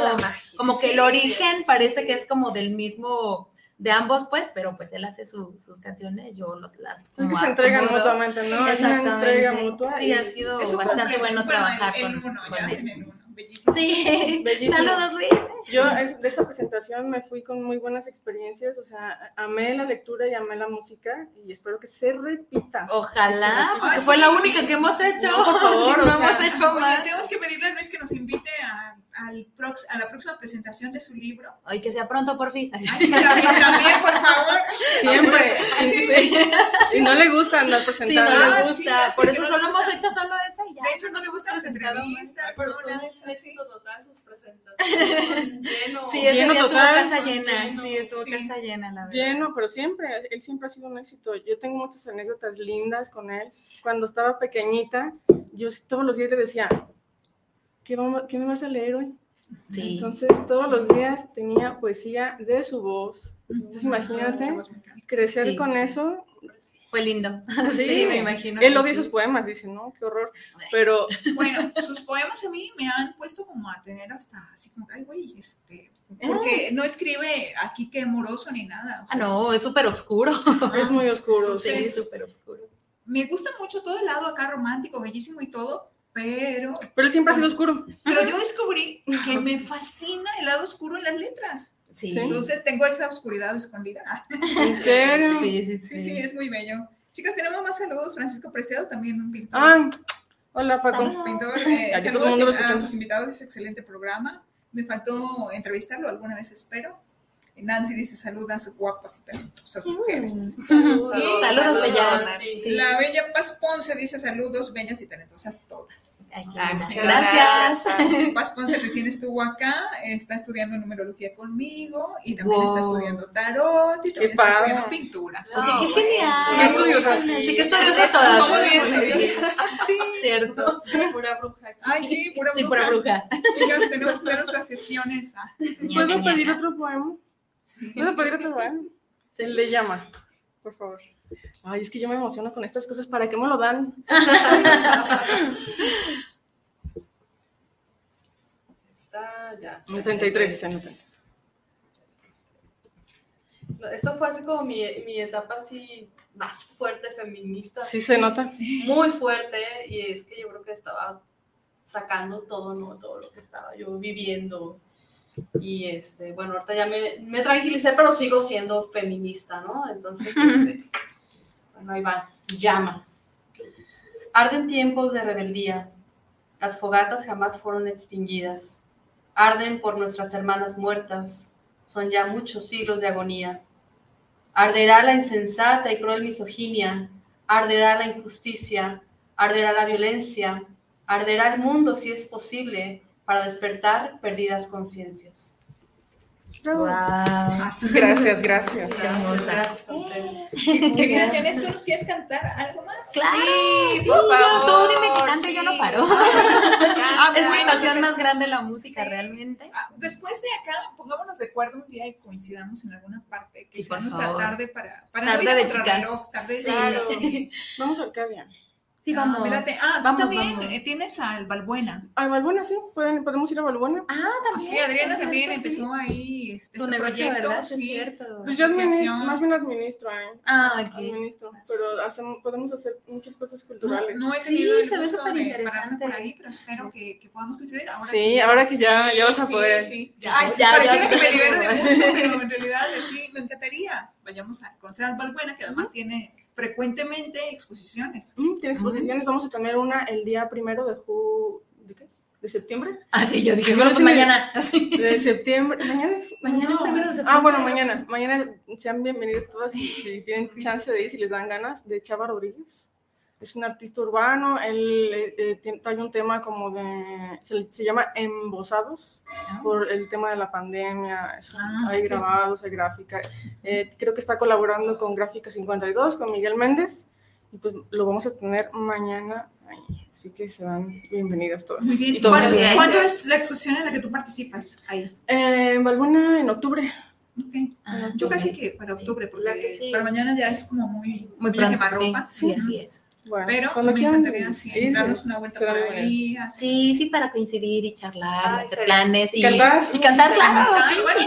como que el Sí. origen parece que es como del mismo de ambos, pues, pero pues él hace su- sus canciones, yo los las Es que como se entregan acomodo. mutuamente, ¿no? Es una entrega Exactamente. mutua. Sí, y- ha sido bastante bueno trabajar el, con, uno, con ya él. hacen el uno. Bellísimo. Sí, Bellísimo. saludos Luis. Yo es- de esa presentación me fui con muy buenas experiencias, o sea, amé la lectura y amé la música y espero que se repita. Ojalá, porque fue la Luis. única que hemos hecho. No, por favor, no o sea, hemos hecho Oye, más. tenemos que pedirle a Luis que nos invite a, al prox- a la próxima presentación de su libro. Ay, que sea pronto, por fin. También, también, por favor. Siempre. Sí. Si no le gusta andar Sí, no. Ah, le sí, gusta. por eso solo hemos hecho solo esa y ya. De hecho, no le gustan las entrevistas. Un es así. éxito total sus presentaciones. Lleno. Sí, ese Lleno día total. estuvo casa llena. Lleno, Sí, estuvo sí. casa llena, la verdad. Lleno, pero siempre, él siempre ha sido un éxito. Yo tengo muchas anécdotas lindas con él. Cuando estaba pequeñita, yo todos los días le decía, ¿qué, vamos, ¿qué me vas a leer hoy? Sí. Entonces, todos los días tenía poesía de su voz. Entonces, imagínate encanta. crecer Sí, con eso. Fue lindo. Sí, Sí. me imagino. Él odia sí. sus poemas, dice, ¿no? Qué horror. Pero Bueno, sus poemas a mí me han puesto como a tener hasta así como, ay, güey, este. Ah. Porque no escribe aquí que moroso ni nada. o Ah, sea, no, es súper oscuro. es muy oscuro. Entonces, Sí, sí. es súper oscuro. Me gusta mucho todo el lado acá romántico, bellísimo y todo, pero, Pero él siempre ha sido oscuro. pero yo descubrí que me fascina el lado oscuro en las letras. Sí. Entonces tengo esa oscuridad escondida. ¿En serio? Sí, sí, Sí, sí, es muy bello. Chicas, tenemos más saludos. Francisco Preciado, también un pintor. Ah, hola Paco. Saludos. pintor. eh, saludos a sus invitados, es excelente programa. Me faltó entrevistarlo, alguna vez espero. Nancy dice, saludas guapas y talentosas mujeres. Saludos, Saludos, sí. Sí. La bella Paz Ponce dice, saludos, bellas y talentosas todas. Ay, qué Ah, muchas Gracias. Paz Ponce recién estuvo acá, está estudiando numerología conmigo y también está estudiando tarot y también Qué está padre. estudiando pinturas. No, qué genial. Sí, qué estudiosas. Sí, qué estudiosas todas. Somos bien estudiosas. Sí, cierto. Pura bruja. Ay, sí, pura Sí, bruja. pura bruja. Chicas, tenemos que ver nuestras sesiones. ¿Puedo pedir otro poema? sí. ¿Puedo pedir otro poema? Se le llama, por favor. Ay, es que yo me emociono con estas cosas. ¿Para qué me lo dan? Está ya. El 33, se nota. No, Esto fue así como mi, mi etapa así más fuerte feminista. Sí se nota. Muy fuerte. Y es que yo creo que estaba sacando todo, ¿no? Todo lo que estaba yo viviendo. Y este, bueno, ahorita ya me, me tranquilicé, pero sigo siendo feminista, ¿no? Entonces, este, bueno, ahí va. Llama. Arden tiempos de rebeldía. Las fogatas jamás fueron extinguidas. Arden por nuestras hermanas muertas. Son ya muchos siglos de agonía. Arderá la insensata y cruel misoginia. Arderá la injusticia. Arderá la violencia. Arderá el mundo si es posible para despertar perdidas conciencias. Wow. Ah, sí. Gracias, gracias. Gracias, gracias a ustedes. Querida Janet, ¿tú nos quieres cantar algo más? Claro. Sí, sí, por yo- favor, Tú dime que cante, yo no sí. paro. Ah, Es mi pasión más grande la música, Sí. realmente. Ah, Después de acá, pongámonos de acuerdo un día y coincidamos en alguna parte, que Sí, sea por nuestra favor. tarde para, para Tarde no ir a de chicas. tarde de Sí. chicas, Claro. sí. Vamos a Arcadia. Sí, Ah, vamos. mírate. Ah, tú Vamos, también vamos. eh, tienes al Balbuena. A Valbuena, sí. ¿Pueden- ¿Podemos ir a Valbuena? Ah, Ah, también. sí, Adriana es también cierto, sí. empezó ahí este, Tu este negocio, proyecto. ¿verdad? Es sí. cierto. Pues yo administro, más bien administro, ¿eh? Ah, ok. Administro. Pero hacemos, podemos hacer muchas cosas No, culturales. no he Sí, tenido el se ve gusto súper de interesante. pararme por ahí, pero espero que, que podamos coincidir ahora. Sí, ahora que ya- ya vas a sí, poder. Sí, Sí, Ay, ya, pareciera ya, que me ya. libero de mucho, pero en realidad sí, me encantaría. Vayamos a conocer al Balbuena, que además tiene frecuentemente exposiciones. Mm, Tiene exposiciones. Vamos a tener una el día primero de ju... ¿De qué? ¿De septiembre? Ah, sí, yo dije, bueno, pues mañana. De septiembre. Mañana es. Mañana No. es primero de septiembre. Ah, bueno, mañana. Mañana sean bienvenidos todas si, si tienen chance de ir, si les dan ganas, de Chava Rodríguez. Es un artista urbano, él eh, eh, trae un tema como de, se, se llama Embosados, por el tema de la pandemia, eso. Ah, hay ok. grabados, hay gráfica. Eh, creo que está colaborando con Gráfica 52, con Miguel Méndez, y pues lo vamos a tener mañana ahí. Así que serán bienvenidas todas. Muy bien. ¿Cuándo, bien. cuándo es la exposición en la que tú participas ahí? Eh, en en octubre. Ok. Ah, Yo casi que para octubre, porque para mañana ya es como muy, Muy pronto, sí. Sí, así es. Bueno, Pero cuando me quieran encantaría sí, ir, darnos una vuelta por ahí. así. Sí, sí, para coincidir y charlar, Ay, hacer planes Y y, cantar. y cantar, claro. Ay, bueno,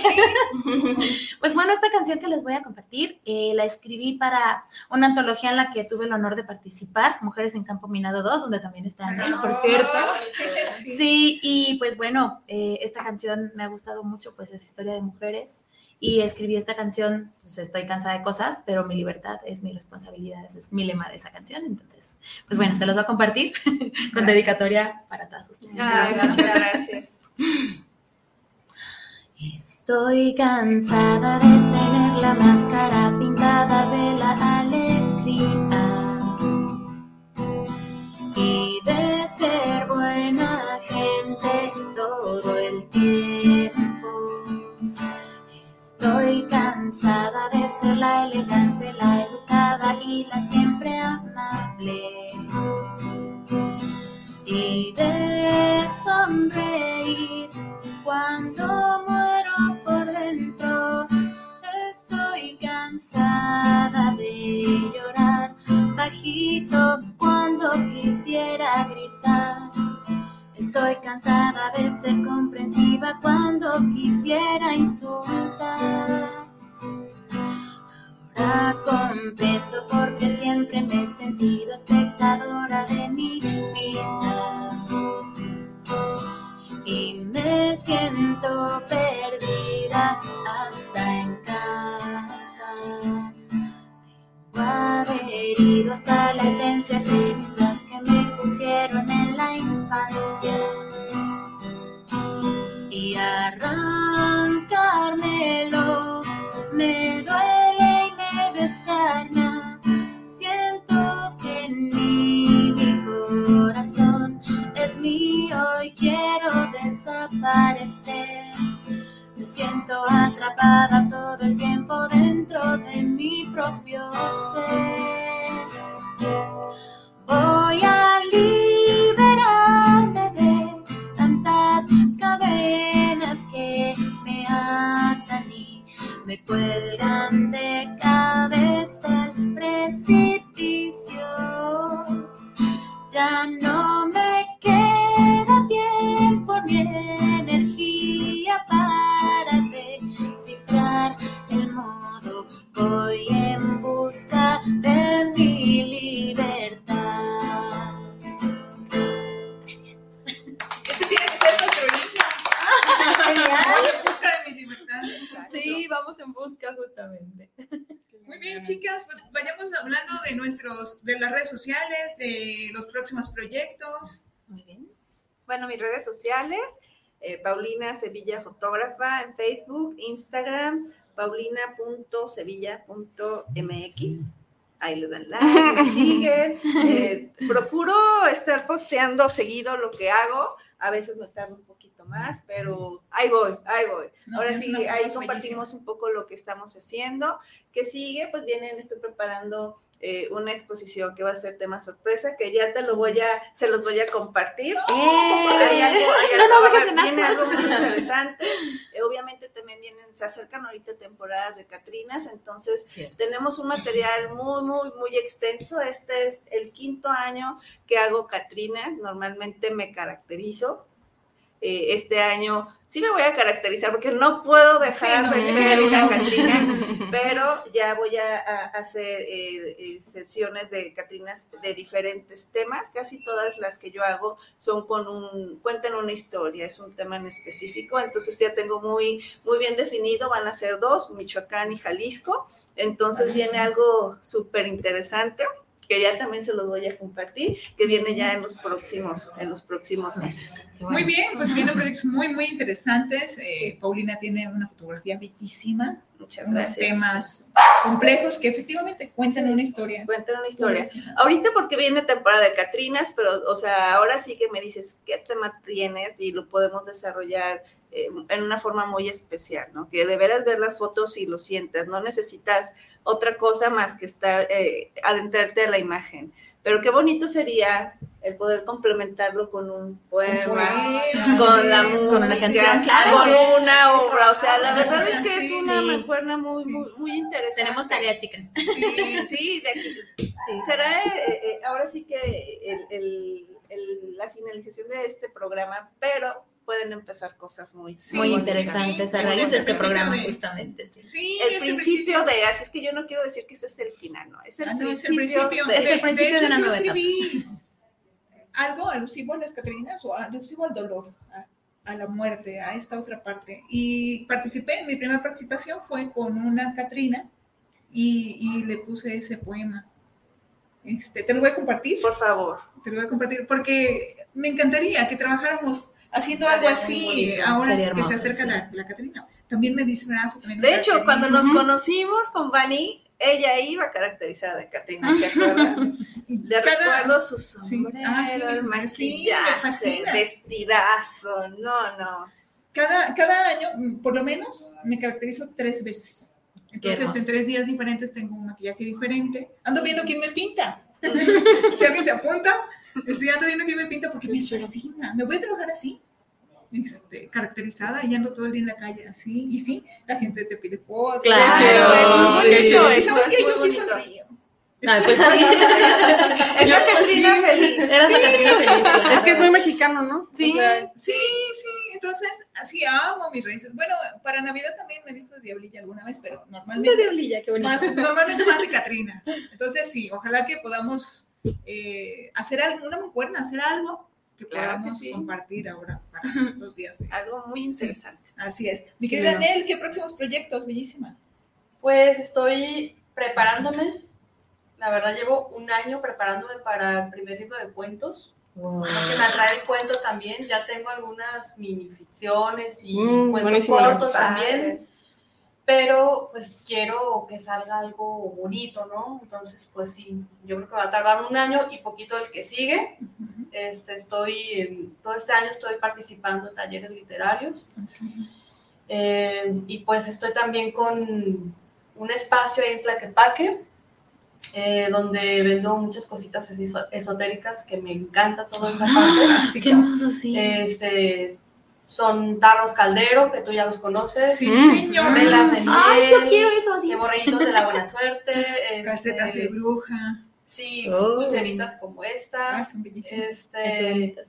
sí. Pues bueno, esta canción que les voy a compartir eh, la escribí para una antología en la que tuve el honor de participar, Mujeres en Campo Minado 2, donde también está Anel, por Oh, cierto. Sí. Sí, y pues bueno, eh, esta canción me ha gustado mucho, pues es historia de mujeres y escribí esta canción, pues, estoy cansada de cosas, pero mi libertad es mi responsabilidad, ese es mi lema de esa canción. Entonces, pues bueno, se los voy a compartir con dedicatoria para todas ustedes. Gracias. gracias. Estoy cansada de tener la máscara pintada de la alegría y de ser buena gente todo el tiempo. Estoy cansada de ser la elegante, la educada y la siempre amable. Y de sonreír cuando muero por dentro. Estoy cansada de llorar bajito cuando quisiera gritar. Estoy cansada de ser comprensiva cuando quisiera insultar. Ahora comprendo porque siempre me he sentido espectadora de mi vida. Y me siento perdida hasta en casa. Tengo adherido hasta la esencia este disfraz que me pusieron en la infancia. Y arrancármelo me redes sociales, eh, Paulina Sevilla Fotógrafa en Facebook, Instagram, paulina.sevilla.mx. Ahí le dan like, me siguen. Eh, procuro estar posteando seguido lo que hago. A veces me tardo un poquito más, pero ahí voy, ahí voy. No, Ahora sí, ahí compartimos un poco lo que estamos haciendo. Que sigue, pues vienen, estoy preparando eh, una exposición que va a ser tema sorpresa, que ya te lo voy a, se los voy a compartir. Hay algo, hay No algo- nos dejes en viene ascuas. algo muy interesante. Eh, obviamente también vienen, se acercan ahorita temporadas de Catrinas, entonces Cierto. tenemos un material muy, muy, muy extenso. Este es el quinto año que hago Catrinas. Normalmente me caracterizo. Eh, este año sí me voy a caracterizar porque no puedo dejar Sí, no, de ser inevitable. Catrina, pero ya voy a, a hacer eh, eh, sesiones de Catrinas de diferentes temas. Casi todas las que yo hago son con un, cuentan una historia, es un tema en específico. Entonces ya tengo muy, muy bien definido, van a ser dos, Michoacán y Jalisco. Entonces viene sí. algo súper interesante que ya también se los voy a compartir, que viene ya en los próximos, en los próximos meses. Bueno. Muy bien, pues vienen proyectos muy, muy interesantes. Eh, Paulina tiene una fotografía bellísima, Muchas unos gracias. temas complejos que efectivamente cuentan una historia. Cuentan una historia. Historia. Ahorita porque viene temporada de Catrinas, pero, o sea, ahora sí que me dices qué tema tienes y lo podemos desarrollar eh, en una forma muy especial, ¿no? Que de veras ver las fotos y lo sientas, no necesitas otra cosa más que estar, eh, adentrarte a la imagen. Pero qué bonito sería el poder complementarlo con un poema, poema, con la sí, música, con una canción, claro. con una obra. O sea, la verdad es que Sí, es una sí. mancuerna muy, Sí. muy, muy interesante. Tenemos tarea, chicas. Sí, sí, de aquí, Sí. será eh, eh, ahora sí que el- el- el- la finalización de este programa, pero pueden empezar cosas muy, Sí, Muy interesantes a Este raíz es de este principio programa, de- justamente. Sí. Sí, El es principio de, así es que yo no quiero decir que ese es el final, no, es el, Ah, no, es principio, el principio. de- Es el principio de hecho, una yo nueva etapa. escribí algo alusivo a las Catrinas o alusivo al dolor, a, a la muerte, a esta otra parte. Y participé, mi primera participación fue con una Catrina y, y le puse ese poema. Este, te lo voy a compartir, por favor. te lo voy a compartir porque me encantaría que trabajáramos haciendo algo así ahora que se hermoso, acerca sí. la, la Catrina. También me disfrazo, también De hecho, cuando nos conocimos con Vani, ella iba caracterizada de Catrina, ¿te acuerdas? Y Le cada- recuerdo su Sí. sombrero, Ah, sí, sí, maquillaje, fascina. vestidazo, no, no. cada, cada año, mm, por lo menos, me caracterizo tres veces. Entonces, en tres días diferentes tengo un maquillaje diferente. Ando viendo quién me pinta. si alguien se apunta, sí, ando viendo quién me pinta porque me fascina. Me voy a trabajar así, este, caracterizada y ando todo el día en la calle así. Y sí, la gente te pide fotos. Claro, Muy sí. Y Eso sabes es que muy yo sí sonrío. Ay, pues sí. Pues, Catrina sí. feliz. Eras la Catrina feliz. Es que soy mexicano, ¿no? Sí. O sea, Sí, sí, entonces así amo mis raíces. Bueno, para Navidad también me he visto de diablilla alguna vez, pero normalmente diablilla, qué bonito. más, normalmente más de Catrina. Entonces sí, ojalá que podamos eh, hacer algo, una mancuerna, hacer algo que Claro que podamos sí. compartir ahora para los días. de- Algo muy interesante. Así es. Mi querida Nel, ¿qué próximos proyectos? Bellísima. Pues estoy preparándome. La verdad llevo un año preparándome para el primer libro de cuentos. Wow. Porque me atrae el cuento también. Ya tengo algunas mini ficciones y Mm, cuentos cortos Padre. también. Pero pues quiero que salga algo bonito, ¿no? Entonces, pues sí, yo creo que va a tardar un año y poquito el que sigue. Este, estoy, en- todo este año estoy participando en talleres literarios. Eh, y pues estoy también con un espacio ahí en Tlaquepaque, eh, donde vendo muchas cositas esotéricas que me encanta todo esa parte. Qué Fantástico. hermoso, sí. Este, son tarros caldero, que tú ya los conoces. Sí, Mm. señor. Velas de miel. Ay, yo quiero eso, sí. de borreguitos de la buena suerte. este, Casetas de bruja. Sí, Oh. pulseritas como Ah, esta. son bellísimas. Este, bonitas.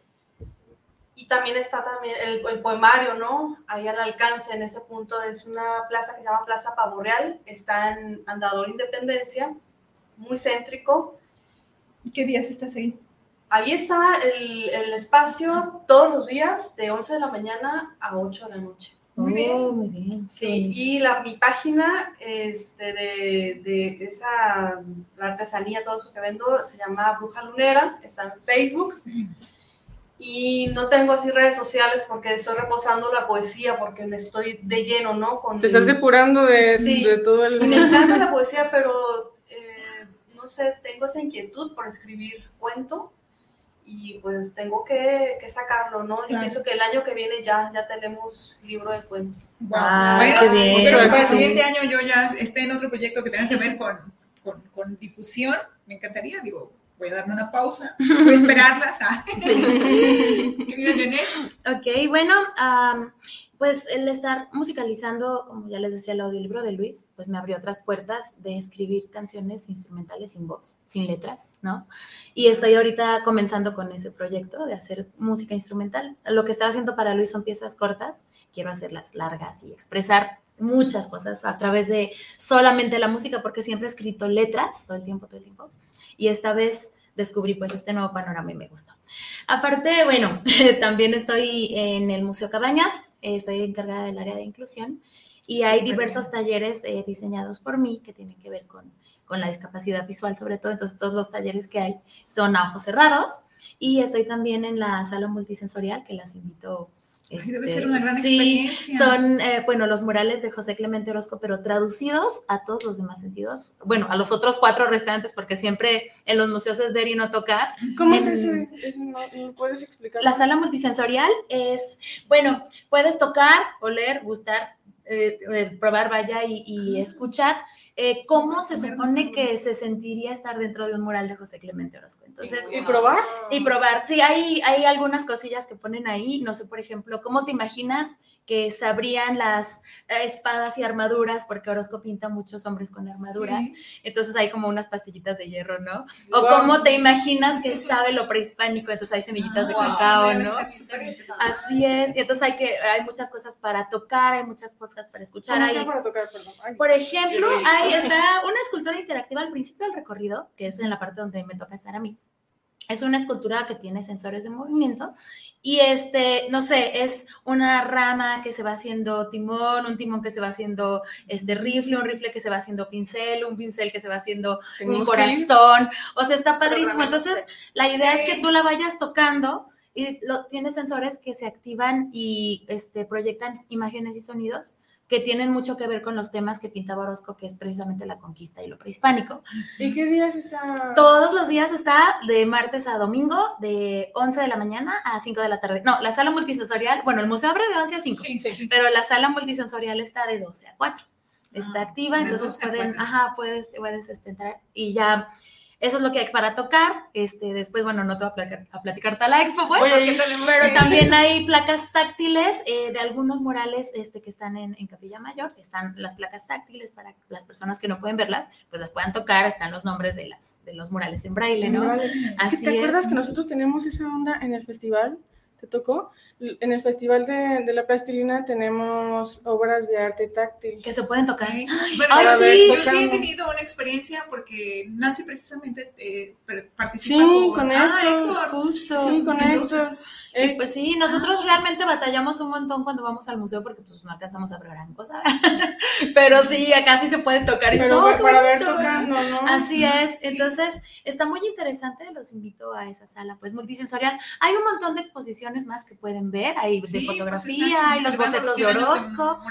y también está también el, el poemario, ¿no? Ahí al alcance, en ese punto, es una plaza que se llama Plaza Pavo Real, está en Andador Independencia, muy céntrico. ¿Qué días estás ahí? Ahí está el, el espacio todos los días, de 11 de la mañana a 8 de la noche. Muy bien. Oh, muy bien. Sí, y la, mi página este, de, de esa la artesanía, todo eso que vendo, se llama Bruja Lunera, está en Facebook. Sí. Y no tengo así redes sociales porque estoy reposando la poesía, porque me estoy de lleno, ¿no? Con, te estás depurando de, Sí. de todo el... Me encanta la poesía, pero eh, no sé, tengo esa inquietud por escribir cuento y pues tengo que, que sacarlo, ¿no? Yo Claro. pienso que el año que viene ya, ya tenemos libro de cuento. Wow. Ah, bueno, qué bien. que para el Sí. siguiente año yo ya esté en otro proyecto que tenga que ver con, con, con difusión. Me encantaría, digo, voy a darme una pausa, voy a esperarlas. ah. Querida Janet, Ok, bueno, am, pues el estar musicalizando, como ya les decía, el audiolibro de Luis, pues me abrió otras puertas de escribir canciones instrumentales sin voz, sin letras, ¿no? Y estoy ahorita comenzando con ese proyecto de hacer música instrumental. Lo que estaba haciendo para Luis son piezas cortas, quiero hacerlas largas y expresar muchas cosas a través de solamente la música, porque siempre he escrito letras todo el tiempo, todo el tiempo. Y esta vez descubrí pues este nuevo panorama y me gustó. Aparte, bueno, también estoy en el Museo Cabañas, estoy encargada del área de inclusión y hay diversos talleres eh, diseñados por mí que tienen que ver con, con la discapacidad visual, sobre todo. Entonces, todos los talleres que hay son a ojos cerrados y estoy también en la sala multisensorial que las invito. Debe este, ser una gran sí, experiencia. son, eh, bueno, los murales de José Clemente Orozco, pero traducidos a todos los demás sentidos. Bueno, a los otros cuatro restantes, porque siempre en los museos es ver y no tocar. ¿Cómo es en- ese? ese no, ¿no puedes explicar? La sala multisensorial es, bueno, puedes tocar, oler, gustar, eh, eh, probar, vaya, y, y escuchar eh, cómo se supone que se sentiría estar dentro de un mural de José Clemente Orozco. Entonces, ¿Y probar? y probar. Sí, hay, hay algunas cosillas que ponen ahí. No sé, por ejemplo, ¿cómo te imaginas que se abrían las eh, espadas y armaduras? Porque Orozco pinta muchos hombres con armaduras. Sí. Entonces hay como unas pastillitas de hierro, ¿no? O Guau. cómo te imaginas que sabe lo prehispánico. Entonces hay semillitas de Ah, cacao, ¿no? Así es. Y entonces hay que, hay muchas cosas para tocar, hay muchas cosas para escuchar. ¿Cómo Hay, para tocar? Ay. por ejemplo, Sí, sí. ahí está una escultura interactiva al principio del recorrido, que es en la parte donde me toca estar a mí. Es una escultura que tiene sensores de movimiento y este, no sé, es una rama que se va haciendo timón, un timón que se va haciendo este rifle, un rifle que se va haciendo pincel, un pincel que se va haciendo un corazón. O sea, está padrísimo. Entonces, la idea Sí. es que tú la vayas tocando y lo, tiene sensores que se activan y este, proyectan imágenes y sonidos que tienen mucho que ver con los temas que pintaba Orozco, que es precisamente la conquista y lo prehispánico. ¿Y qué días está? Todos los días está de martes a domingo, de 11 de la mañana a 5 de la tarde. No, la sala multisensorial, bueno, el museo abre de 11 a 5, Sí, sí. pero la sala multisensorial está de 12 a 4. Está Ah, activa, entonces 12 a pueden, 4. ajá, puedes, puedes este, entrar y ya. Eso es lo que hay para tocar. Este, después, bueno, no te voy a platicar, a platicar toda la expo, pues, pero también hay placas táctiles eh, de algunos murales este, que están en, en Capilla Mayor. Están las placas táctiles para que las personas que no pueden verlas, pues las puedan tocar. Están los nombres de, las, de los murales en braille, ¿no? Vale. Así ¿Te acuerdas que nosotros tenemos esa onda en el festival? ¿Te tocó? En el festival de, de la plastilina tenemos obras de arte táctil. Que se pueden tocar. Bueno, Ay, yo, sí. yo sí he tenido una experiencia porque Nancy precisamente eh, participa Sí, con, con ah, Héctor. Héctor. Justo. Sí, con. Héctor. Eh, pues sí, nosotros realmente batallamos un montón cuando vamos al museo porque pues no alcanzamos a ver gran cosa. Pero sí, acá sí se puede tocar y pero ¡oh, para, ver tocando, ¿no? Así es, entonces está muy interesante, los invito a esa sala, pues multisensorial. Hay un montón de exposiciones más que pueden ver, hay de Sí, pues, fotografía, están hay los bocetos de 100 años Orozco.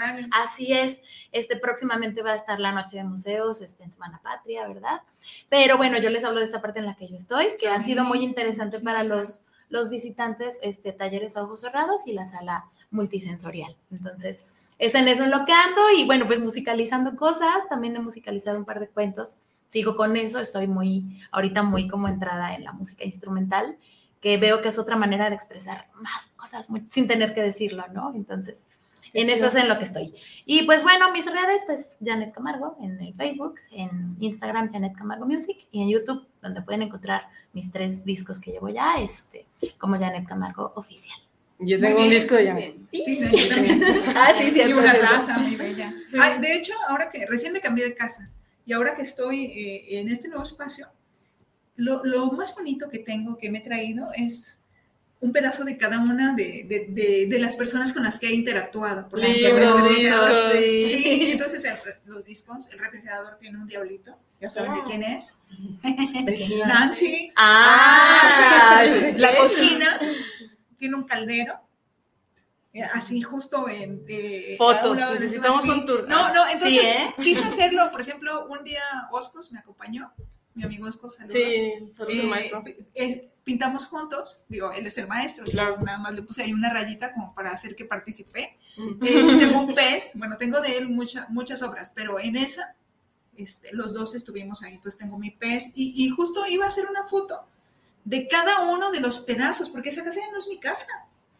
Así es, este próximamente va a estar la noche de museos este, en Semana Patria, ¿verdad? Pero bueno, yo les hablo de esta parte en la que yo estoy, que ha Sí, sido muy interesante sí, para los, los visitantes, este, talleres a ojos cerrados y la sala multisensorial. Entonces, es en eso en lo que ando y bueno, pues musicalizando cosas, también he musicalizado un par de cuentos, sigo con eso, estoy muy, ahorita muy como entrada en la música instrumental, que veo que es otra manera de expresar más cosas muy- sin tener que decirlo, ¿no? Entonces, en eso es en lo que estoy. Y pues bueno, mis redes, pues Janet Camargo en el Facebook, en Instagram Janet Camargo Music y en YouTube, donde pueden encontrar mis tres discos que llevo ya, este, como Janet Camargo Oficial. Yo tengo un bien. disco de Janet. Sí, de hecho también. Ah, sí, y cierto, una taza muy bella. Sí. Ah, de hecho, ahora que recién me cambié de casa y ahora que estoy eh, en este nuevo espacio, lo, lo más bonito que tengo, que me he traído, es un pedazo de cada una de, de- de- de las personas con las que he interactuado. Por ejemplo, el refrigerador. discos. Sí, entonces el- los discos, el refrigerador tiene un diablito, ya saben de Oh. quién es. ¿De quién? Nancy. Ah, sí, sí, sí. La cocina tiene un caldero. eh, Así justo en eh, Fotos, lado necesitamos así. un tour. No, no, entonces Sí, ¿eh? quise hacerlo, por ejemplo, un día Oscos me acompañó, mi amigo Oscos, saludos. Sí, el Eh, maestro. es- pintamos juntos, digo, él es el maestro, Claro. nada más le puse ahí una rayita como para hacer que participé. Mm. Eh, tengo un pez, bueno, tengo de él mucha- muchas obras, pero en esa, este, los dos estuvimos ahí, entonces tengo mi pez y, y justo iba a hacer una foto de cada uno de los pedazos, porque esa casa ya no es mi casa,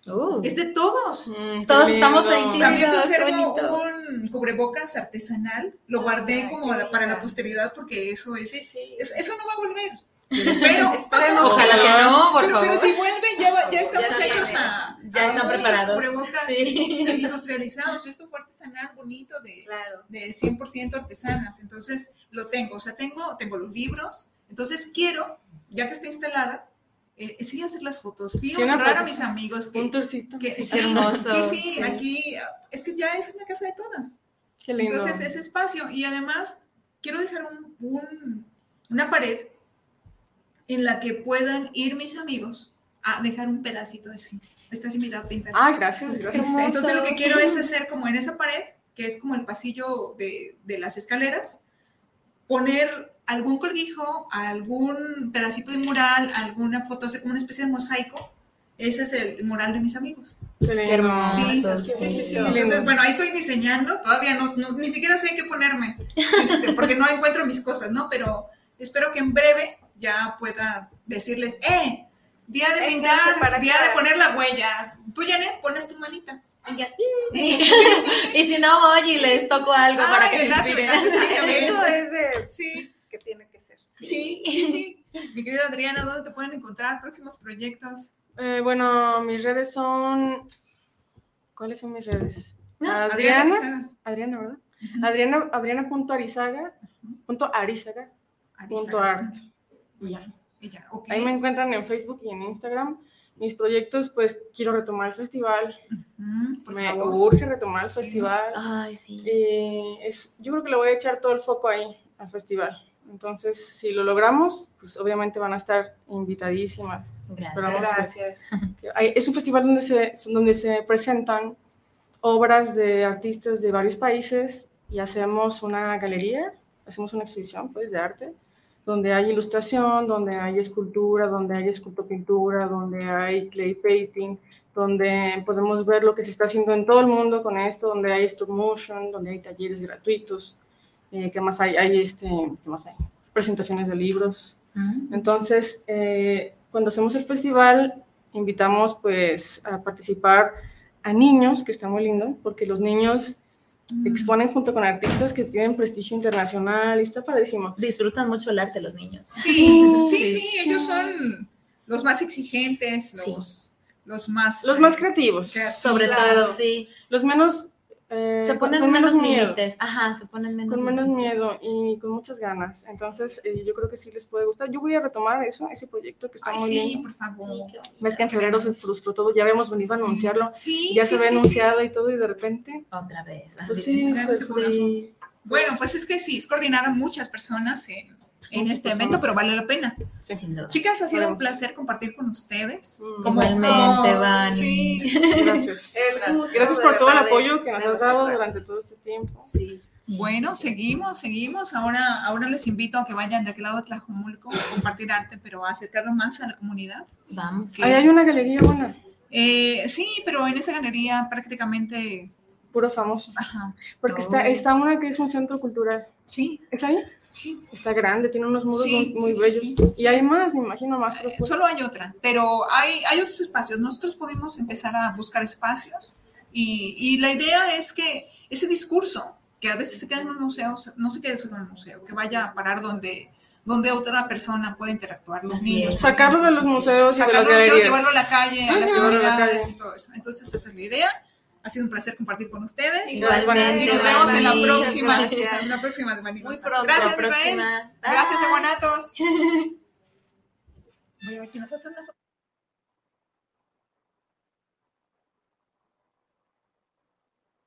Uh, es de todos. Mm, Todos estamos ahí incluidos. También conservo un cubrebocas artesanal, lo guardé Ay, como la- para la posteridad porque eso es, Sí, sí. es- eso no va a volver. Espero. Ojalá que no, por pero, pero favor. si vuelve, ya, ya estamos Ya hechos a, Ya a están preparados. cubrebocas Sí. industrializados. Esto fue artesanal, bonito, de, Claro. de 100% artesanas. Entonces, lo tengo. O sea, tengo, tengo los libros. Entonces, quiero, ya que está instalada, eh, sí hacer las fotos, sí, Sí, honrar a mis amigos. Que, Un tourcito. que- Sí, hermoso. sí, sí, Sí. aquí, es que ya es una casa de todas. Qué lindo. Entonces, ese espacio. Y además, quiero dejar un- un- una pared en la que puedan ir mis amigos a dejar un pedacito de sí. Esta es invitado a pintar. Ah, gracias, gracias. Este, entonces, lo que quiero es hacer como en esa pared, que es como el pasillo de, de las escaleras, poner algún colguijo, algún pedacito de mural, alguna foto, hacer como una especie de mosaico. Ese es el mural de mis amigos. Qué hermoso. Sí, sí, sí, sí. Entonces, bueno, ahí estoy diseñando, todavía no, no- ni siquiera sé qué ponerme, este, porque no encuentro mis cosas, ¿no? Pero espero que en breve ya pueda decirles, ¡eh! Día de pintar, para día de poner la huella. Tú, Janet, pones tu manita. Y ya, Y si no voy y les toco algo para Ay, que se inspiren. Sí. Eso es de Sí, que tiene que ser. sí, sí, sí. Mi querida Adriana, ¿dónde te pueden encontrar próximos proyectos? Eh, bueno, mis redes son. ¿Cuáles son mis redes? Adriana Adriana. Arizaga. Adriana, ¿verdad? Adriana. Punto arizaga. Punto Arizaga. art. Y ya. Y ya, ok. Ahí me encuentran en Facebook y en Instagram. Mis proyectos, pues quiero retomar el festival. Mm, me favor. urge retomar el festival. Ay, sí. Es, yo creo que le voy a echar todo el foco ahí al festival. Entonces, si lo logramos, pues obviamente van a estar invitadísimas. Gracias. Gracias. es un festival donde se, donde se presentan obras de artistas de varios países y hacemos una galería, hacemos una exhibición pues, de arte, donde hay ilustración, donde hay escultura, donde hay escultopintura, donde hay clay painting, donde podemos ver lo que se está haciendo en todo el mundo con esto, donde hay stop motion, donde hay talleres gratuitos, eh, ¿qué más hay? Hay, este, ¿qué más hay? presentaciones de libros. Mm. Entonces, eh, cuando hacemos el festival, invitamos pues a participar a niños, que está muy lindo, porque los niños Mm. exponen junto con artistas que tienen prestigio internacional y está padrísimo. Disfrutan mucho el arte los niños. Sí, sí, Sí, sí, ellos son los más exigentes, los, los más... Los más creativos, creativos. Sobre todo, sí. los menos... eh, Se ponen con menos miedo. límites. Ajá, se ponen menos Con menos miedo y con muchas ganas. Entonces, eh, yo creo que sí les puede gustar. Yo voy a retomar eso, ese proyecto que está Ay, muy sí, bien. por favor. Sí. Ves que en febrero se frustró todo, ya habíamos venido a anunciarlo, Sí, ya sí, se había sí, anunciado y todo, y de repente. Otra vez. Pues así. pues. Sí. Bueno, pues es que sí, es coordinar a muchas personas en, en este personas. evento, pero vale la pena. sí. Sin duda. Chicas, ha sido un placer compartir con ustedes. Mm. Igualmente, Vani. Sí, Gracias. El Gracias por todo el apoyo que nos has dado durante todo este tiempo. Sí. Sí, Bueno, sí, sí. seguimos, seguimos. Ahora, ahora les invito a que vayan de aquel lado de Tlajomulco a compartir arte, pero a acercarlo más a la comunidad. Vamos. ¿Qué Ahí hay una galería buena, Eh, sí, pero en esa galería prácticamente, puro famoso. ajá, Porque está, está una que es un centro cultural. sí, ¿Es ahí? Sí. Está grande, tiene unos muros Sí, muy, muy sí, sí, bellos. sí, y hay más, me imagino, más. Eh, solo hay otra, pero hay, hay otros espacios. Nosotros podemos empezar a buscar espacios y, y la idea es que ese discurso, que a veces se queda en un museo, no se quede solo en un museo, que vaya a parar donde, donde otra persona pueda interactuar, los Así niños. Sacarlo de los museos y de las Sacarlo del museo, galerías. llevarlo a la calle, a las Ajá. A la comunidades y todo eso. Entonces, esa es la idea. Ha sido un placer compartir con ustedes. Igualmente, Y nos vemos en la próxima, Gracias. en la próxima de pronto. Gracias, La Israel. Gracias, Bye. Guanatos. Voy a ver si nos hacen la foto.